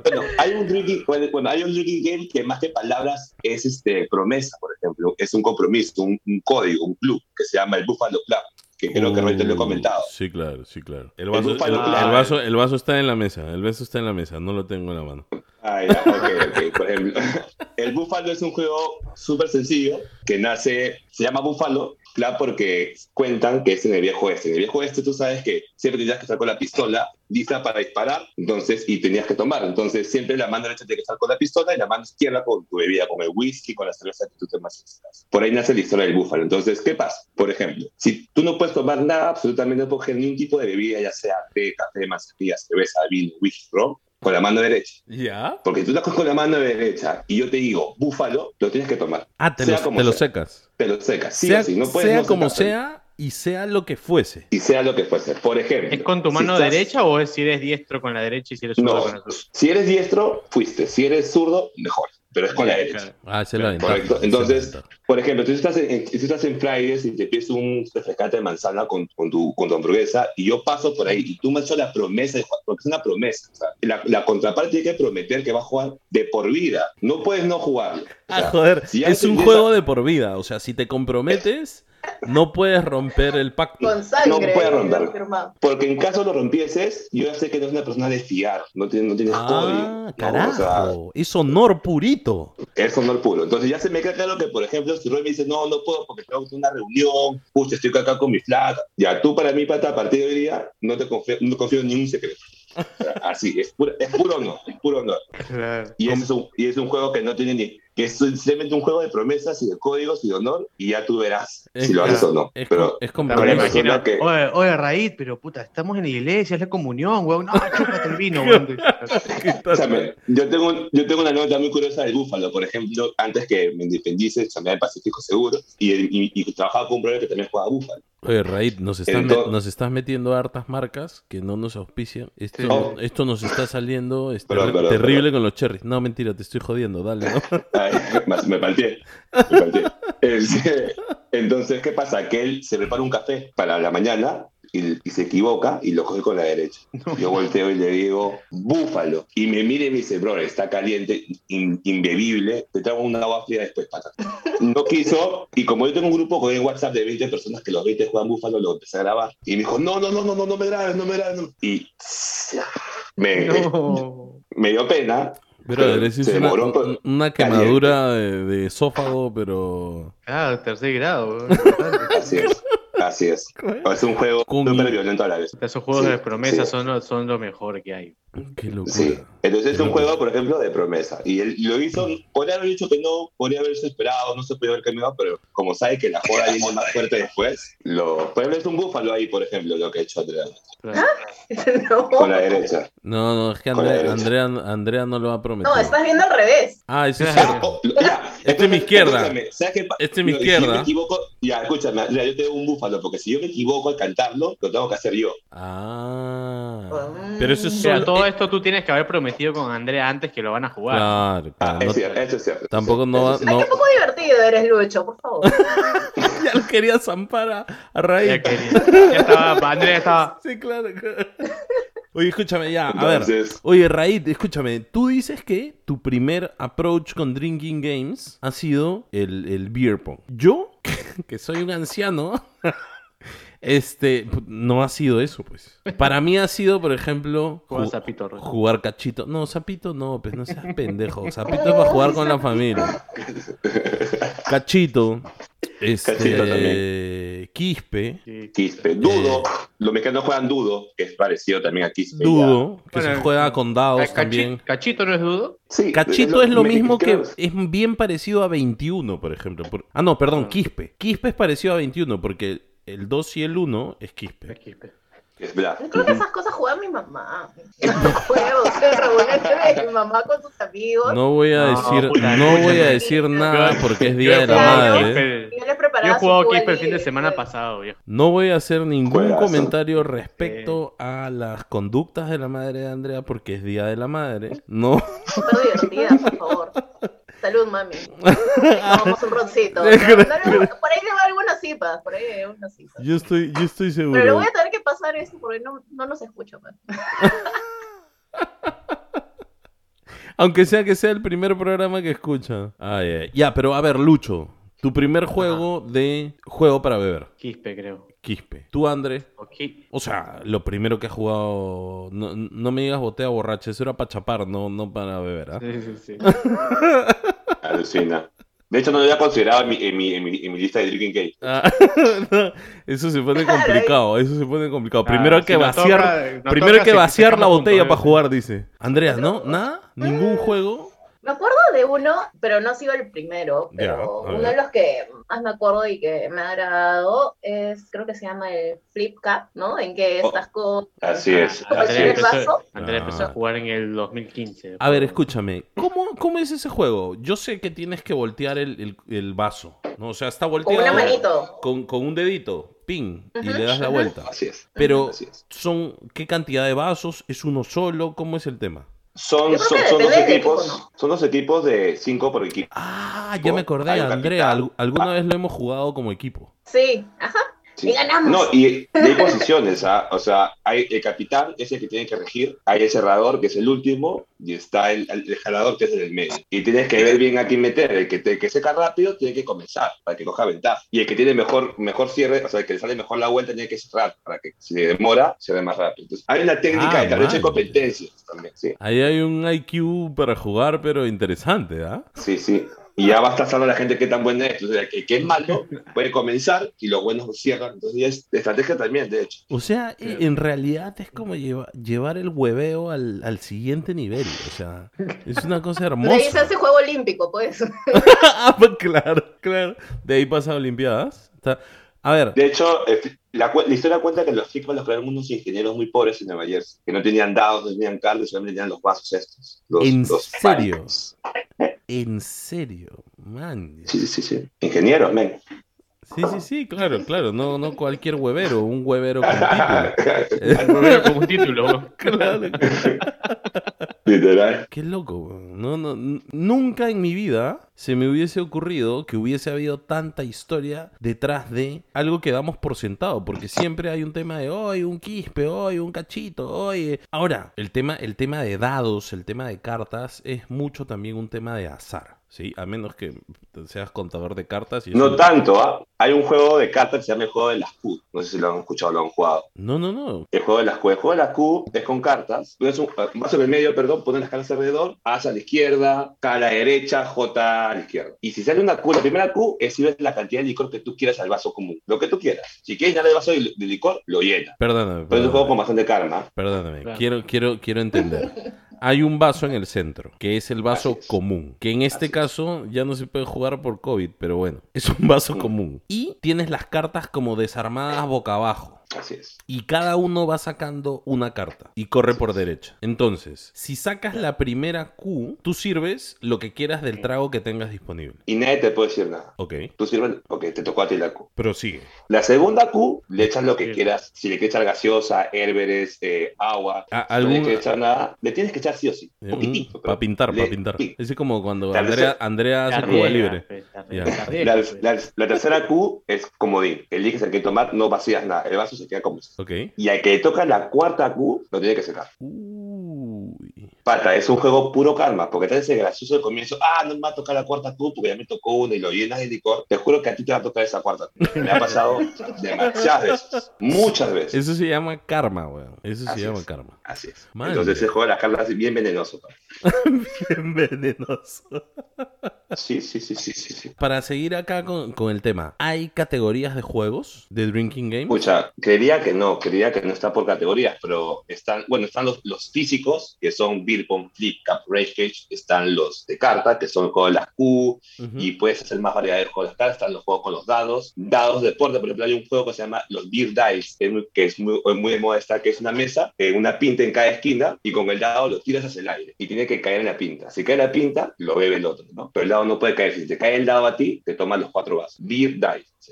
Speaker 5: Bueno, hay un drinking, bueno, bueno, hay un drinking game que más que palabras es este promesa, por ejemplo. Es un compromiso, un, un código, un club que se llama el Buffalo Club, que creo que ahorita lo he comentado.
Speaker 1: Sí, claro, sí, claro. El vaso, el, el vaso, el vaso está en la mesa, el vaso está en la mesa, no lo tengo en la mano.
Speaker 5: Ah, ya, ok, ok. Por ejemplo, el Buffalo es un juego súper sencillo que nace, se llama Buffalo Club porque cuentan que es en el viejo oeste. En el viejo oeste tú sabes que siempre tenías que estar con la pistola lista para disparar, entonces, y tenías que tomar. Entonces, siempre la mano derecha tiene que estar con la pistola y la mano izquierda con tu bebida, con el whisky, con la cerveza que tú te más Por ahí nace la historia del Búfalo. Entonces, ¿qué pasa? Por ejemplo, si tú no puedes tomar nada, absolutamente no puedes ningún tipo de bebida, ya sea té, café, manzanilla, cerveza, vino, whisky, ron, con la mano derecha.
Speaker 1: ¿Ya?
Speaker 5: Porque tú la coges con la mano derecha y yo te digo, búfalo, lo tienes que tomar.
Speaker 1: Ah, te,
Speaker 5: Sea
Speaker 1: lo,
Speaker 5: como
Speaker 1: te lo secas.
Speaker 5: Te lo secas. Sí
Speaker 1: sea
Speaker 5: o sí, no puedes
Speaker 1: sea
Speaker 5: no
Speaker 1: como sea y sea lo que fuese.
Speaker 5: Y sea lo que fuese. Por ejemplo.
Speaker 3: ¿Es con tu
Speaker 5: si
Speaker 3: mano
Speaker 5: estás-
Speaker 3: derecha o es si eres diestro con la derecha y si eres zurdo
Speaker 5: No,
Speaker 3: con la zurda?
Speaker 5: si eres diestro, fuiste. Si eres zurdo, mejor. Pero es con la derecha.
Speaker 3: Claro.
Speaker 1: Ah, esa es la ventaja.
Speaker 5: Correcto. Entonces. Por ejemplo, tú estás en, si tú estás en Fridays y te pides un refrescante de manzana con, con, tu, con tu hamburguesa y yo paso por ahí y tú me hecho la promesa, de jugar, porque es una promesa. o sea, la, la contraparte tiene que prometer que va a jugar de por vida. No puedes no jugarlo. O
Speaker 1: Ah,
Speaker 5: sea,
Speaker 1: joder,
Speaker 5: si
Speaker 1: es un juego
Speaker 5: esa-
Speaker 1: de por vida. O sea, si te comprometes, no puedes romper el pacto.
Speaker 4: Con sangre.
Speaker 5: puede romper. Porque en caso lo rompieses, yo ya sé que no es una persona de fiar, no tienes, no tienes
Speaker 1: Ah,
Speaker 5: código. ¿no? O sea,
Speaker 1: carajo. Es honor purito.
Speaker 5: Es honor puro. Entonces ya se me queda claro que, por ejemplo, si Roy me dice, no, no puedo porque tengo una reunión, justo estoy acá con mi flaca. Ya tú para mí, pata, a partir de hoy día, no te confío, no confío en ningún secreto. Así, es puro, es puro honor, es puro honor.
Speaker 3: Claro.
Speaker 5: Y es, un, y es un juego que no tiene ni, que es simplemente un juego de promesas y de códigos y de honor, y ya tú verás
Speaker 1: Es
Speaker 5: si lo haces
Speaker 3: claro,
Speaker 5: o no.
Speaker 1: Es,
Speaker 5: Pero
Speaker 1: es
Speaker 3: imagino,
Speaker 5: que-
Speaker 3: oye, oye, Raíz, pero puta, estamos en la iglesia, es la comunión, weón. No, chúpate el vino, weón.
Speaker 5: Yo tengo, un- yo tengo una nota muy curiosa del Búfalo. Por ejemplo, antes que me independice, chambeaba en Pacífico Seguro y, y, y trabajaba con un brother que también jugaba Búfalo.
Speaker 1: Oye, Raid, nos estás,
Speaker 5: Entonces-
Speaker 1: nos estás metiendo hartas marcas que no nos auspician. Esto,
Speaker 3: Sí.
Speaker 5: Oh.
Speaker 1: esto nos está saliendo es
Speaker 5: Perdón,
Speaker 1: terri-
Speaker 5: perdón,
Speaker 1: terrible
Speaker 5: perdón.
Speaker 1: con los cherries. No, mentira, te estoy jodiendo, dale, ¿no?
Speaker 5: Ay, me- me palteé. Me palteé. Este, Entonces, ¿qué pasa? Que él se prepara un café para la mañana y, y se equivoca y lo coge con la derecha. Yo volteo y le digo, búfalo. Y me mira y me dice, bro, está caliente, in- imbebible, te traigo una agua fría después, pata. No quiso, y como yo tengo un grupo con en WhatsApp de 20 personas que los 20 juegan búfalo, lo empecé a grabar. Y me dijo, no, no, no, no, no, no me grabes, no me grabes. no". Y me,
Speaker 3: No.
Speaker 5: me dio pena.
Speaker 1: Pero es
Speaker 5: se
Speaker 1: una, quemadura de, de esófago, pero...
Speaker 3: Claro, tercer grado.
Speaker 5: Así es. Así es. Es un juego súper violento a la vez.
Speaker 3: Esos juegos
Speaker 5: Sí,
Speaker 3: de promesas
Speaker 5: sí.
Speaker 3: son, lo, son lo mejor que hay.
Speaker 1: Qué locura.
Speaker 5: Sí. Entonces es un juego, por ejemplo, de promesa. Y él lo hizo, podría haber dicho que no, podría haberse esperado, no se podía haber cambiado, pero como sabe que la joda viene más fuerte después, lo, por ejemplo, es un búfalo ahí, por ejemplo, lo que ha hecho Andrea,
Speaker 4: no.
Speaker 5: con la derecha.
Speaker 1: No, no, es que
Speaker 5: Con la
Speaker 1: Andrea,
Speaker 5: derecha.
Speaker 1: Andrea, Andrea no lo ha prometido.
Speaker 4: No, estás viendo al revés.
Speaker 1: Ah, eso es cierto.
Speaker 5: Oh,
Speaker 1: Este es mi izquierda.
Speaker 5: escúchame, ¿sabes qué pa-
Speaker 1: Este es mi
Speaker 5: Si
Speaker 1: izquierda.
Speaker 5: me equivoco, ya, escúchame, Andrea, yo tengo un búfalo, porque si yo me equivoco al cantarlo, lo tengo que hacer yo.
Speaker 1: Ah.
Speaker 4: Mm.
Speaker 1: Pero eso es solo.
Speaker 3: Todo esto tú tienes que haber prometido con Andrea antes que lo van a jugar.
Speaker 1: Claro,
Speaker 5: Ah,
Speaker 1: claro.
Speaker 5: es
Speaker 1: no-
Speaker 5: cierto, eso es cierto.
Speaker 1: tampoco no va-
Speaker 5: es
Speaker 4: Ay, qué poco divertido eres, Lucho, por favor.
Speaker 1: ya lo quería zampar a, a raíz.
Speaker 3: Ya, quería- ya estaba, Andrea estaba.
Speaker 1: Sí, claro. Oye, escúchame ya, a ver.
Speaker 5: Entonces,
Speaker 1: Oye, Raid, escúchame, tú dices que tu primer approach con Drinking Games ha sido el, el beer pong. Yo, que soy un anciano, este, no ha sido eso, pues. Para mí ha sido, por ejemplo,
Speaker 3: Jugar
Speaker 1: ju-
Speaker 3: Zapito,
Speaker 1: jugar cachito. No, sapito no, pues no seas pendejo. Sapito es para jugar con la familia. Cachito, este,
Speaker 5: Cachito también.
Speaker 1: Quispe,
Speaker 3: Sí.
Speaker 5: Quispe, Dudo, los mexicanos juegan Dudo, que es parecido también a Quispe. ya.
Speaker 1: Dudo, que se juega con dados
Speaker 3: Cachi-
Speaker 1: también.
Speaker 3: Cachito no es dudo.
Speaker 5: Sí,
Speaker 1: Cachito es lo mismo que es bien parecido a 21, por ejemplo. Por- Ah, no, perdón,
Speaker 3: Ah.
Speaker 1: Quispe. Quispe es parecido a 21 porque el 2 y el 1 es Quispe.
Speaker 3: Aquí, pe.
Speaker 5: Es Black.
Speaker 4: Yo creo que esas cosas juega mi mamá. No de mi mamá con sus amigos.
Speaker 1: No voy a
Speaker 3: No,
Speaker 1: decir,
Speaker 3: puta,
Speaker 1: no voy a decir nada porque es Día de la Madre.
Speaker 3: Quispe-
Speaker 4: Yo
Speaker 3: he jugado Quispe el fin de semana pasado, viejo.
Speaker 1: No voy a hacer ningún
Speaker 5: Juegazo.
Speaker 1: comentario respecto a las conductas de la madre de Andrea porque es Día de la Madre. No.
Speaker 4: Súper divertida, por favor. Salud, mami. Tomamos un roncito. Por ahí le va algunas cipas, por ahí hay algunas cipas.
Speaker 1: Yo estoy, yo estoy
Speaker 4: Pero le
Speaker 1: seguro.
Speaker 4: voy a tener que pasar eso porque no, no nos escucha. pues.
Speaker 1: Aunque sea que sea el primer programa que escucha. Ay, ay. Ya, pero a ver, Lucho. Tu primer juego de juego para beber.
Speaker 3: Quispe, creo.
Speaker 1: Quispe. Tú, André.
Speaker 3: O Qui-
Speaker 1: O sea, lo primero que has jugado. No, no me digas botea borracha, eso era para chapar, no, no para beber, ¿ah?
Speaker 3: Sí, sí, sí.
Speaker 5: Alucina. De hecho, no lo había considerado en mi, en mi, en mi, en mi lista de Drinking Game.
Speaker 1: Ah, no, eso se pone complicado, eso se pone complicado. Primero
Speaker 3: Ah,
Speaker 1: hay que
Speaker 3: si
Speaker 1: vaciar,
Speaker 3: toca-
Speaker 1: primero hay
Speaker 3: toca,
Speaker 1: que vaciar la botella para
Speaker 3: ¿eh?
Speaker 1: jugar, dice. Andrea, ¿no? ¿Nada? ¿Ningún juego?
Speaker 4: Me acuerdo de uno, pero no ha sido el primero. Pero uno de los que más me acuerdo y que me ha agradado es, creo que se llama el Flip Cup, ¿no? En que
Speaker 5: Oh,
Speaker 4: estás con.
Speaker 5: así es.
Speaker 4: El
Speaker 3: empezó,
Speaker 1: Ah.
Speaker 3: a jugar en el 2015.
Speaker 1: A ver, escúchame, ¿cómo, cómo es ese juego? Yo sé que tienes que voltear el, el- el vaso, ¿no? O sea, está
Speaker 4: Con
Speaker 1: volteado
Speaker 4: una manito.
Speaker 1: con, con un dedito, ping, y le das la vuelta.
Speaker 5: Así es.
Speaker 1: Pero,
Speaker 5: Así es.
Speaker 1: son ¿qué cantidad de vasos? ¿Es uno solo? ¿Cómo es el tema?
Speaker 5: Son, son, dos equipos.
Speaker 4: equipo,
Speaker 5: Son dos equipos de cinco por equipo.
Speaker 1: Ah, ya me acordé, Andrea. alguna vez lo hemos jugado como equipo.
Speaker 4: Sí, ajá.
Speaker 5: Sí.
Speaker 4: Y ganamos.
Speaker 5: No, y, y hay posiciones, ¿ah? O sea, hay el capitán, es el que tiene que regir, hay el cerrador, que es el último, y está el, el jalador, que es el del medio. Y tienes que ver bien a quién meter. El que, te- que seca rápido tiene que comenzar, para que coja ventaja. Y el que tiene mejor, mejor cierre, o sea, el que le sale mejor la vuelta, tiene que cerrar, para que si le demora, se ve más rápido. Entonces, hay una técnica
Speaker 1: Ah,
Speaker 5: de tablero de competencias también, sí.
Speaker 1: Ahí hay un IQ para jugar, pero interesante, ¿ah?
Speaker 5: Sí, sí. Y ya va a estar sabiendo la gente qué tan buena es. Entonces, el que, el que es malo puede comenzar y los buenos cierran. Entonces, ya es de estrategia también, de hecho.
Speaker 1: O sea, en realidad es como lleva- llevar el hueveo al, al siguiente nivel. O sea, es una cosa
Speaker 4: De ahí se
Speaker 1: hermosa.
Speaker 4: hace juego olímpico, pues.
Speaker 1: Ah, pues claro, claro. De ahí pasa a Olimpiadas. Está- A ver,
Speaker 5: De hecho, eh, la, la historia cuenta que los Figma los crearon unos ingenieros muy pobres en Nueva Jersey, que no tenían dados, no tenían cartas, solamente tenían los vasos estos. Los,
Speaker 1: ¿En
Speaker 5: los
Speaker 1: serio? En serio, man.
Speaker 5: Sí, sí, sí. Ingenieros, men.
Speaker 1: Sí, sí, sí, claro, claro. No, no cualquier huevero, un huevero con título.
Speaker 3: Al volver con un título.
Speaker 1: Claro.
Speaker 5: Literal.
Speaker 1: Qué loco, no, no, nunca en mi vida se me hubiese ocurrido que hubiese habido tanta historia detrás de algo que damos por sentado, porque siempre hay un tema de hoy un quispe, hoy un cachito, hoy. Ahora, el tema, el tema de dados, el tema de cartas es mucho también un tema de azar, ¿sí? A menos que seas contador de cartas y
Speaker 5: No tanto, ¿ah? Hay un juego de cartas que se llama el juego de las Q. No sé si lo han escuchado o lo han jugado.
Speaker 1: No, no, no.
Speaker 5: El juego de las Q. El juego de las Q es con cartas. Es un vaso en el medio, perdón, pones las cartas alrededor, A a la izquierda, K a la derecha, J a la izquierda. Y si sale una Q, la primera Q es si ves la cantidad de licor que tú quieras al vaso común. Lo que tú quieras. Si quieres llenar el vaso de, de licor, lo llena.
Speaker 1: Perdóname.
Speaker 5: Pero es un juego con
Speaker 1: perdóname.
Speaker 5: bastante karma.
Speaker 1: Perdóname,
Speaker 3: Claro.
Speaker 1: quiero, quiero, quiero entender. Hay un vaso en el centro, que es el vaso
Speaker 5: es.
Speaker 1: común, que en este
Speaker 5: Así
Speaker 1: caso ya no se puede jugar por COVID, pero bueno, es un vaso
Speaker 5: Mm.
Speaker 1: común. Y tienes las cartas como desarmadas boca abajo.
Speaker 5: Así es.
Speaker 1: Y cada uno va sacando una carta y corre por derecha. Entonces, si sacas la primera Q, tú sirves lo que quieras del trago que tengas disponible.
Speaker 5: Y nadie te puede decir nada.
Speaker 1: Ok,
Speaker 5: Tú sirves, ok, te tocó a ti la Q.
Speaker 1: prosigue.
Speaker 5: La segunda Q, le echas lo que quieras. Si le quieres echar gaseosa, hérberes, eh, agua,
Speaker 1: A-
Speaker 5: si no le quieres echar nada, le tienes que echar sí o sí. Un poquitito.
Speaker 1: Para pintar, para pintar.
Speaker 5: sí.
Speaker 1: Es como cuando
Speaker 5: La
Speaker 1: Andrea,
Speaker 5: tercera-
Speaker 1: Andrea hace Cuba libre.
Speaker 5: La,
Speaker 3: pues.
Speaker 5: la- la tercera Q es comodín. Eliges el que tomar, no vacías nada. El vaso se queda como está.
Speaker 1: Ok.
Speaker 5: Y al que le toca la cuarta Q, lo tiene que secar.
Speaker 1: Uy.
Speaker 5: Pata, es un juego puro karma, porque te hace gracioso al comienzo. Ah, no me va a tocar la cuarta Q porque ya me tocó una y lo llenas de licor. Te juro que a ti te va a tocar esa cuarta Q. Me ha pasado demasiadas veces. Muchas veces.
Speaker 1: Eso se llama karma, weón. Eso se
Speaker 5: Así
Speaker 1: llama
Speaker 5: es.
Speaker 1: karma.
Speaker 5: Así es.
Speaker 1: Madre
Speaker 5: Entonces ese juego de las cartas es bien venenoso. pa.
Speaker 1: Bien venenoso.
Speaker 5: Sí, sí, sí, sí, sí. sí.
Speaker 1: Para seguir acá con, con el tema, ¿hay categorías de juegos de Drinking Game?
Speaker 5: Escucha, creería que no, creería que no está por categorías, pero están, bueno, están los, los físicos, que son Beer Pong, Flip Cup, Rage Cage, están los de carta, que son el juego de las Q,
Speaker 1: Ujú.
Speaker 5: y puedes hacer más variedad de juegos de cartas, están los juegos con los dados, dados de deporte, por ejemplo, hay un juego que se llama los Beer Dice, que es muy, que es muy, muy de moda está, que es una mesa, eh, una pinta en cada esquina, y con el dado lo tiras hacia el aire, y tiene que caer en la pinta. Si cae en la pinta, lo bebe el otro, ¿no? Pero el dado no puede caer, si te cae el dado a ti, te toman los cuatro vasos. Beer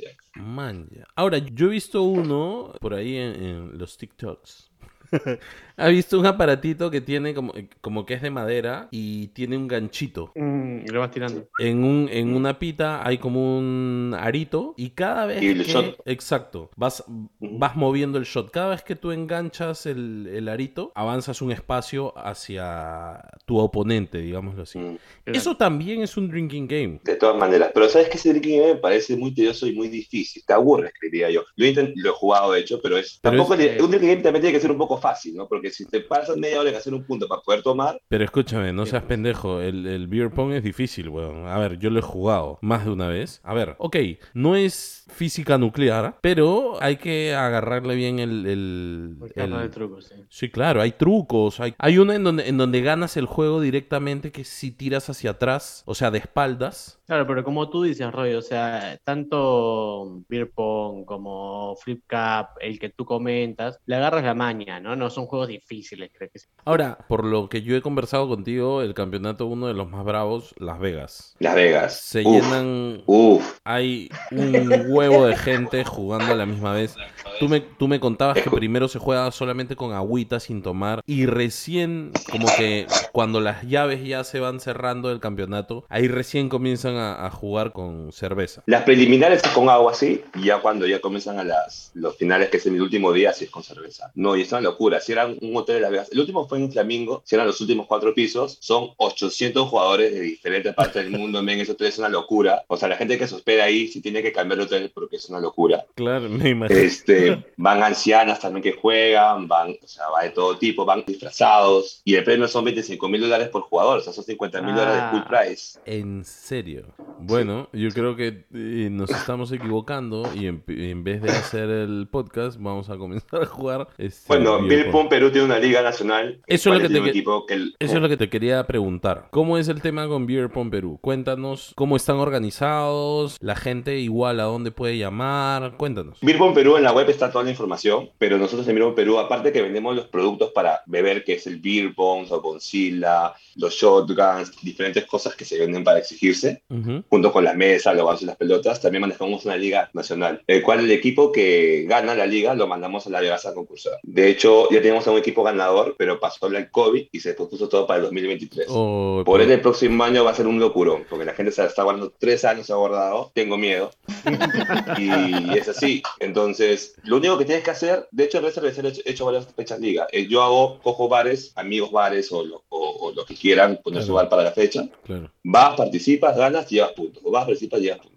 Speaker 5: llama.
Speaker 1: Man, ya. Ahora, yo he visto uno por ahí en los TikToks. ha visto un aparatito que tiene como, como que es de madera y tiene un ganchito.
Speaker 3: Mm, y lo vas tirando.
Speaker 1: En, un, en una pita hay como un arito y cada vez
Speaker 5: Y el
Speaker 1: que...
Speaker 5: shot.
Speaker 1: Exacto. Vas, vas moviendo el shot. Cada vez que tú enganchas el, el arito, avanzas un espacio hacia tu oponente, digámoslo así.
Speaker 5: Mm.
Speaker 1: Eso también es un drinking game.
Speaker 5: De todas maneras, pero sabes que ese drinking game me parece muy tedioso y muy difícil. Te aburres, diría yo. Lo, intent- lo he jugado, de hecho, pero es.
Speaker 1: Pero
Speaker 5: tampoco
Speaker 3: es-
Speaker 5: le- un drinking game también tiene que ser un poco fácil, ¿no? Porque si te pasas media hora en hacer un punto para poder tomar,
Speaker 1: Pero escúchame, no seas pendejo. El, el beer pong es difícil, weón. A ver, yo lo he jugado más de una vez. A ver, ok, no es física nuclear, pero hay que agarrarle bien el... el- el-
Speaker 3: de trucos, sí.
Speaker 1: Sí, claro, hay trucos. Hay, hay una en donde, en donde ganas el juego directamente que si tiras hacia atrás, o sea, de espaldas.
Speaker 3: Claro, pero como tú dices, Roy, o sea, tanto Beer Pong como Flip Cup, el que tú comentas, le agarras la maña, ¿no? No son juegos difíciles, creo que sí.
Speaker 1: Ahora, por lo que yo he conversado contigo, el campeonato uno de los más bravos, Las Vegas.
Speaker 5: Las Vegas.
Speaker 1: Se
Speaker 5: Uf,
Speaker 1: llenan
Speaker 5: Uf.
Speaker 1: Hay un huevo de gente jugando a la misma vez. Tú me, tú me contabas que primero se juega solamente con agüita sin tomar y recién como que cuando las llaves ya se van cerrando del campeonato, ahí recién comienzan a, a jugar con cerveza.
Speaker 5: Las preliminares es con agua, sí, y ya cuando ya comienzan a las, los finales, que es el último día, sí es con cerveza. No, y es una locura. Si eran un hotel de Las Vegas, el último fue en Flamingo, si eran los últimos cuatro pisos, son 800 jugadores de diferentes partes del mundo, men, eso es una locura. O sea, la gente que se hospeda ahí sí tiene que cambiar de hotel porque es una locura.
Speaker 1: Claro, me imagino.
Speaker 5: Este, van ancianas también que juegan, van, o sea, va de todo tipo, van disfrazados, y el premio son 25 mil dólares por jugador, o sea, son 50 mil dólares de full
Speaker 3: Ah.
Speaker 5: price.
Speaker 1: En serio. Bueno, yo creo que eh, nos estamos equivocando y en, en vez de hacer el podcast vamos a comenzar a jugar. Este,
Speaker 5: Bueno,
Speaker 1: pong.
Speaker 5: Perú tiene una liga nacional.
Speaker 1: Eso es lo que te
Speaker 5: un
Speaker 1: que-
Speaker 5: equipo que el-
Speaker 1: Eso es lo que te quería preguntar. ¿Cómo es el tema con Beer Pong Perú? Cuéntanos cómo están organizados, la gente igual a dónde puede llamar. Cuéntanos.
Speaker 5: Beer Pong Perú en la web está toda la información, pero nosotros en Pong Perú, aparte que vendemos los productos para beber, que es el beer pong, o Godzilla, los shotguns, diferentes cosas que se venden para exigirse,
Speaker 1: Ujú.
Speaker 5: junto con la mesa, los vasos y las pelotas, también manejamos una liga nacional, el cual el equipo que gana la liga lo mandamos a la Vegas a concursar. De hecho, ya tenemos a un equipo ganador, pero pasó el COVID y se pospuso todo para el 2023.
Speaker 1: Oh,
Speaker 5: Por ende, el próximo año va a ser un locurón, porque la gente se está guardando tres años aguardado. Tengo miedo. y es así. Entonces, lo único que tienes que hacer, de hecho, en Red Cervecero he hecho, he hecho varias fechas liga. Eh, Yo hago, cojo bares, amigos bares o lo, o, o lo que quieran poner su
Speaker 1: Claro.
Speaker 5: bar para la fecha.
Speaker 1: Claro.
Speaker 5: Vas, participas, ganas, llevas puntos. O vas, participas, llevas puntos.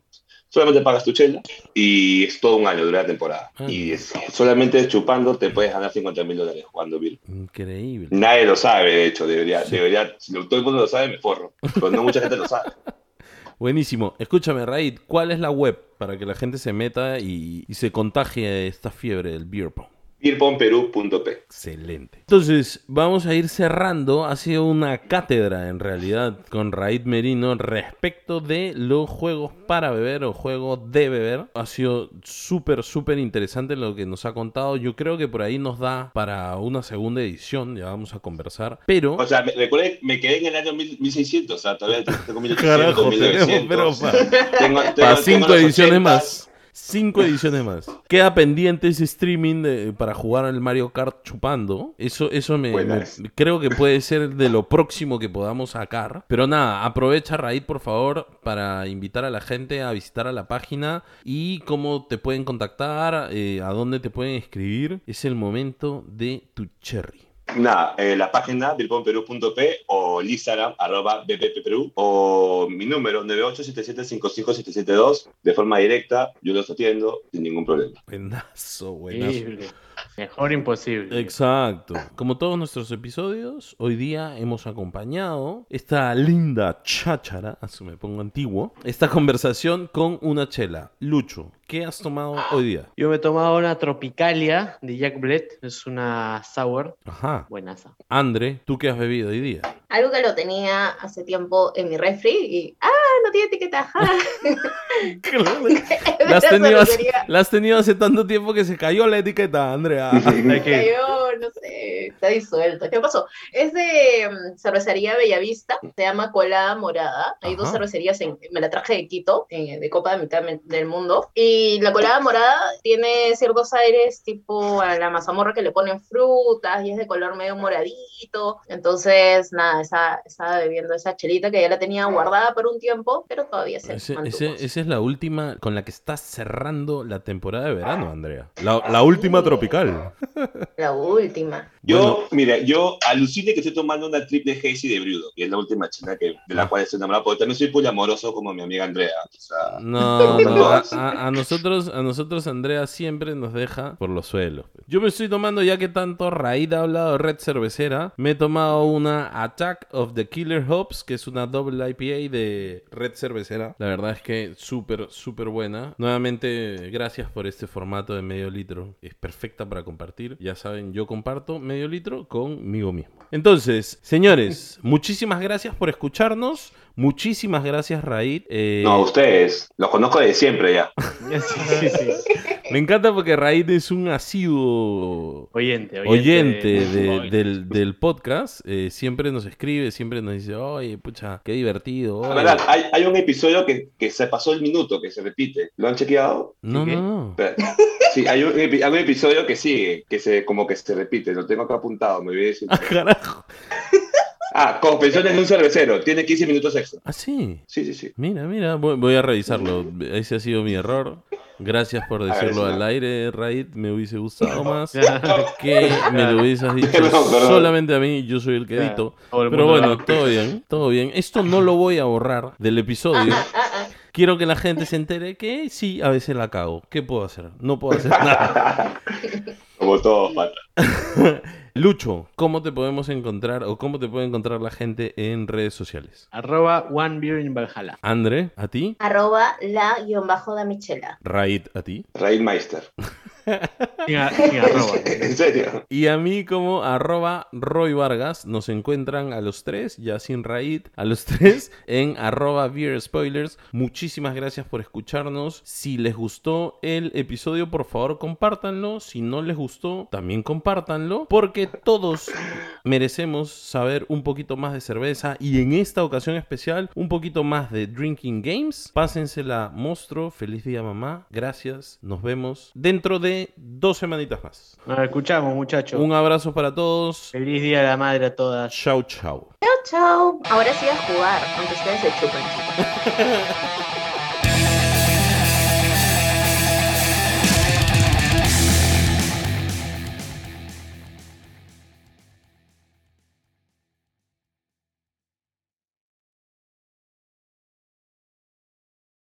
Speaker 5: solamente pagas tu chela y es todo un año, dura la temporada.
Speaker 1: Ah.
Speaker 5: Y es- solamente chupando te puedes ganar 50 mil dólares jugando Beer.
Speaker 1: Increíble.
Speaker 5: Nadie lo sabe, de hecho, debería, debería, si todo el mundo lo sabe, me forro, pero no mucha gente lo sabe.
Speaker 1: Buenísimo. Escúchame, Raid, ¿cuál es la web para que la gente se meta y, se contagie esta fiebre del beer pong?
Speaker 5: beerpongperú.p
Speaker 1: Excelente. Entonces, vamos a ir cerrando. Ha sido una cátedra, en realidad, con Raid Merino respecto de los juegos para beber o juegos de beber. Ha sido súper, súper interesante lo que nos ha contado. Yo creo que por ahí nos da para una segunda edición. Ya vamos a conversar. Pero...
Speaker 5: O sea, me, recuerden, me quedé en el año 1000 1600, o sea, todavía tengo 1800,
Speaker 1: Carajo,
Speaker 5: 1900.
Speaker 1: tenemos, pero pa-
Speaker 5: Tengo- tengo-
Speaker 1: Para cinco ediciones
Speaker 5: 80s.
Speaker 1: más. Cinco ediciones más. Queda pendiente ese streaming de- para jugar al Mario Kart chupando. Eso, eso me- creo que puede ser de lo próximo que podamos sacar. Pero nada, aprovecha Raid por favor para invitar a la gente a visitar a la página y cómo te pueden contactar, eh, a dónde te pueden escribir. Es el momento de tu cherry.
Speaker 5: Nada, eh, la página beerpongperú.p o el Instagram, arroba bppperú, o mi número, 98775572, de forma directa, yo los atiendo sin ningún problema.
Speaker 1: Buenazo, buenazo.
Speaker 3: Increíble. Mejor imposible.
Speaker 1: Exacto. Como todos nuestros episodios, hoy día hemos acompañado esta linda cháchara, así me pongo antiguo, esta conversación con una chela. Lucho, ¿qué has tomado hoy día?
Speaker 3: Yo me he tomado una Tropicalia de Jack Bled. Es una sour.
Speaker 1: Ajá.
Speaker 3: Buenaza.
Speaker 1: Andre, ¿tú qué has bebido hoy día?
Speaker 4: Algo que lo tenía hace tiempo en mi refri y, ah, no tiene etiqueta. ah.
Speaker 1: La has, tenido hace, la has tenido hace tanto tiempo que se cayó la etiqueta, Andrea.
Speaker 3: Hay que-
Speaker 4: cayó, no sé, está disuelto. ¿Qué pasó? Es de mm, cervecería Bellavista, se llama Colada Morada. Hay dos
Speaker 1: Ajá.
Speaker 4: cervecerías, en, me la traje de Quito, eh, de Copa de Mitad del Mundo. Y la Colada Morada tiene ciertos aires tipo a la mazamorra que le ponen frutas y es de color medio moradito. Entonces, nada, estaba bebiendo esa chelita que ya la tenía guardada por un tiempo, pero todavía se
Speaker 1: Ese- ese- esa es la última con la que estás cerrando la temporada de verano, Andrea. La, la última tropical.
Speaker 4: La última última.
Speaker 5: Yo,
Speaker 1: Bueno.
Speaker 5: mira, yo alucine que estoy tomando una triple Hazy de Brudo, que es la última china que, de la
Speaker 1: Ah.
Speaker 5: cual estoy enamorado, porque también soy poliamoroso como mi amiga Andrea. O sea,
Speaker 1: No,
Speaker 5: No,
Speaker 1: a,
Speaker 5: todas.
Speaker 1: a- a nosotros, a nosotros Andrea siempre nos deja por los suelos. Yo me estoy tomando, ya que tanto Raíd ha hablado de red cervecera, me he tomado una Attack of the Killer Hops, que es una double IPA de red cervecera. La verdad es que súper, súper buena. Nuevamente, gracias por este formato de medio litro. Es perfecta para compartir. Ya saben, yo comparto litro conmigo mismo. Entonces, señores, muchísimas gracias por escucharnos. Muchísimas gracias, Raíd. Eh,
Speaker 5: no, ustedes, los conozco de siempre ya.
Speaker 3: Sí, sí, sí.
Speaker 1: Me encanta porque Raid es un asiduo
Speaker 3: Oyente, oyente.
Speaker 1: oyente de-
Speaker 3: Oy.
Speaker 1: del, del podcast. Eh, siempre nos escribe, siempre nos dice, oye, pucha, qué divertido.
Speaker 5: La
Speaker 1: oye".
Speaker 5: verdad, hay, hay un episodio que, que se pasó el minuto, que se repite. ¿Lo han chequeado?
Speaker 1: No,
Speaker 3: ¿Qué?
Speaker 1: no, no.
Speaker 5: Espera. Sí, hay un, epi- hay un episodio que sigue, que se como que se repite. Lo tengo acá apuntado, me voy a decir.
Speaker 1: Ah, carajo.
Speaker 5: Ah, confesiones de un cervecero. Tiene 15 minutos extra.
Speaker 1: Ah, sí.
Speaker 5: Sí, sí, sí.
Speaker 1: Mira, mira, voy, voy a revisarlo. Ese ha sido mi error. Gracias por decirlo
Speaker 5: ver,
Speaker 1: al aire, Raid. Me hubiese gustado más que me lo hubieses dicho
Speaker 5: perdón.
Speaker 1: solamente a mí. Yo soy el que edito.
Speaker 3: Todo el
Speaker 1: Pero bueno, todo bien, todo bien. Esto no lo voy a borrar del episodio.
Speaker 4: Ah, ah, ah.
Speaker 1: Quiero que la gente se entere que sí, a veces la cago. ¿Qué puedo hacer? No puedo hacer nada.
Speaker 5: Como todo, pata.
Speaker 1: Lucho, ¿cómo te podemos encontrar o cómo te puede encontrar la gente en redes sociales?
Speaker 3: Arroba One Beer in Valhalla.
Speaker 1: Andre, ¿a ti?
Speaker 4: Arroba la guion bajo de Michela.
Speaker 1: Raid, ¿a ti?
Speaker 5: Raidmeister.
Speaker 3: Sin, a- sin arroba.
Speaker 5: en serio.
Speaker 1: Y a mí como arroba Roy Vargas nos encuentran a los tres, ya sin Raid, a los tres en arroba Beer Spoilers. Muchísimas gracias por escucharnos. Si les gustó el episodio, por favor compártanlo. Si no les gustó, también compártanlo. Porque todos merecemos saber un poquito más de cerveza y en esta ocasión especial un poquito más de Drinking Games. Pásensela monstruo. Feliz día mamá. Gracias. Nos vemos dentro de dos semanitas más.
Speaker 3: Nos escuchamos, muchachos.
Speaker 1: Un abrazo para todos.
Speaker 3: Feliz Día de la Madre a todas.
Speaker 1: Chau, chau.
Speaker 4: Chao, chao. Ahora sí a jugar, aunque ustedes se chupen.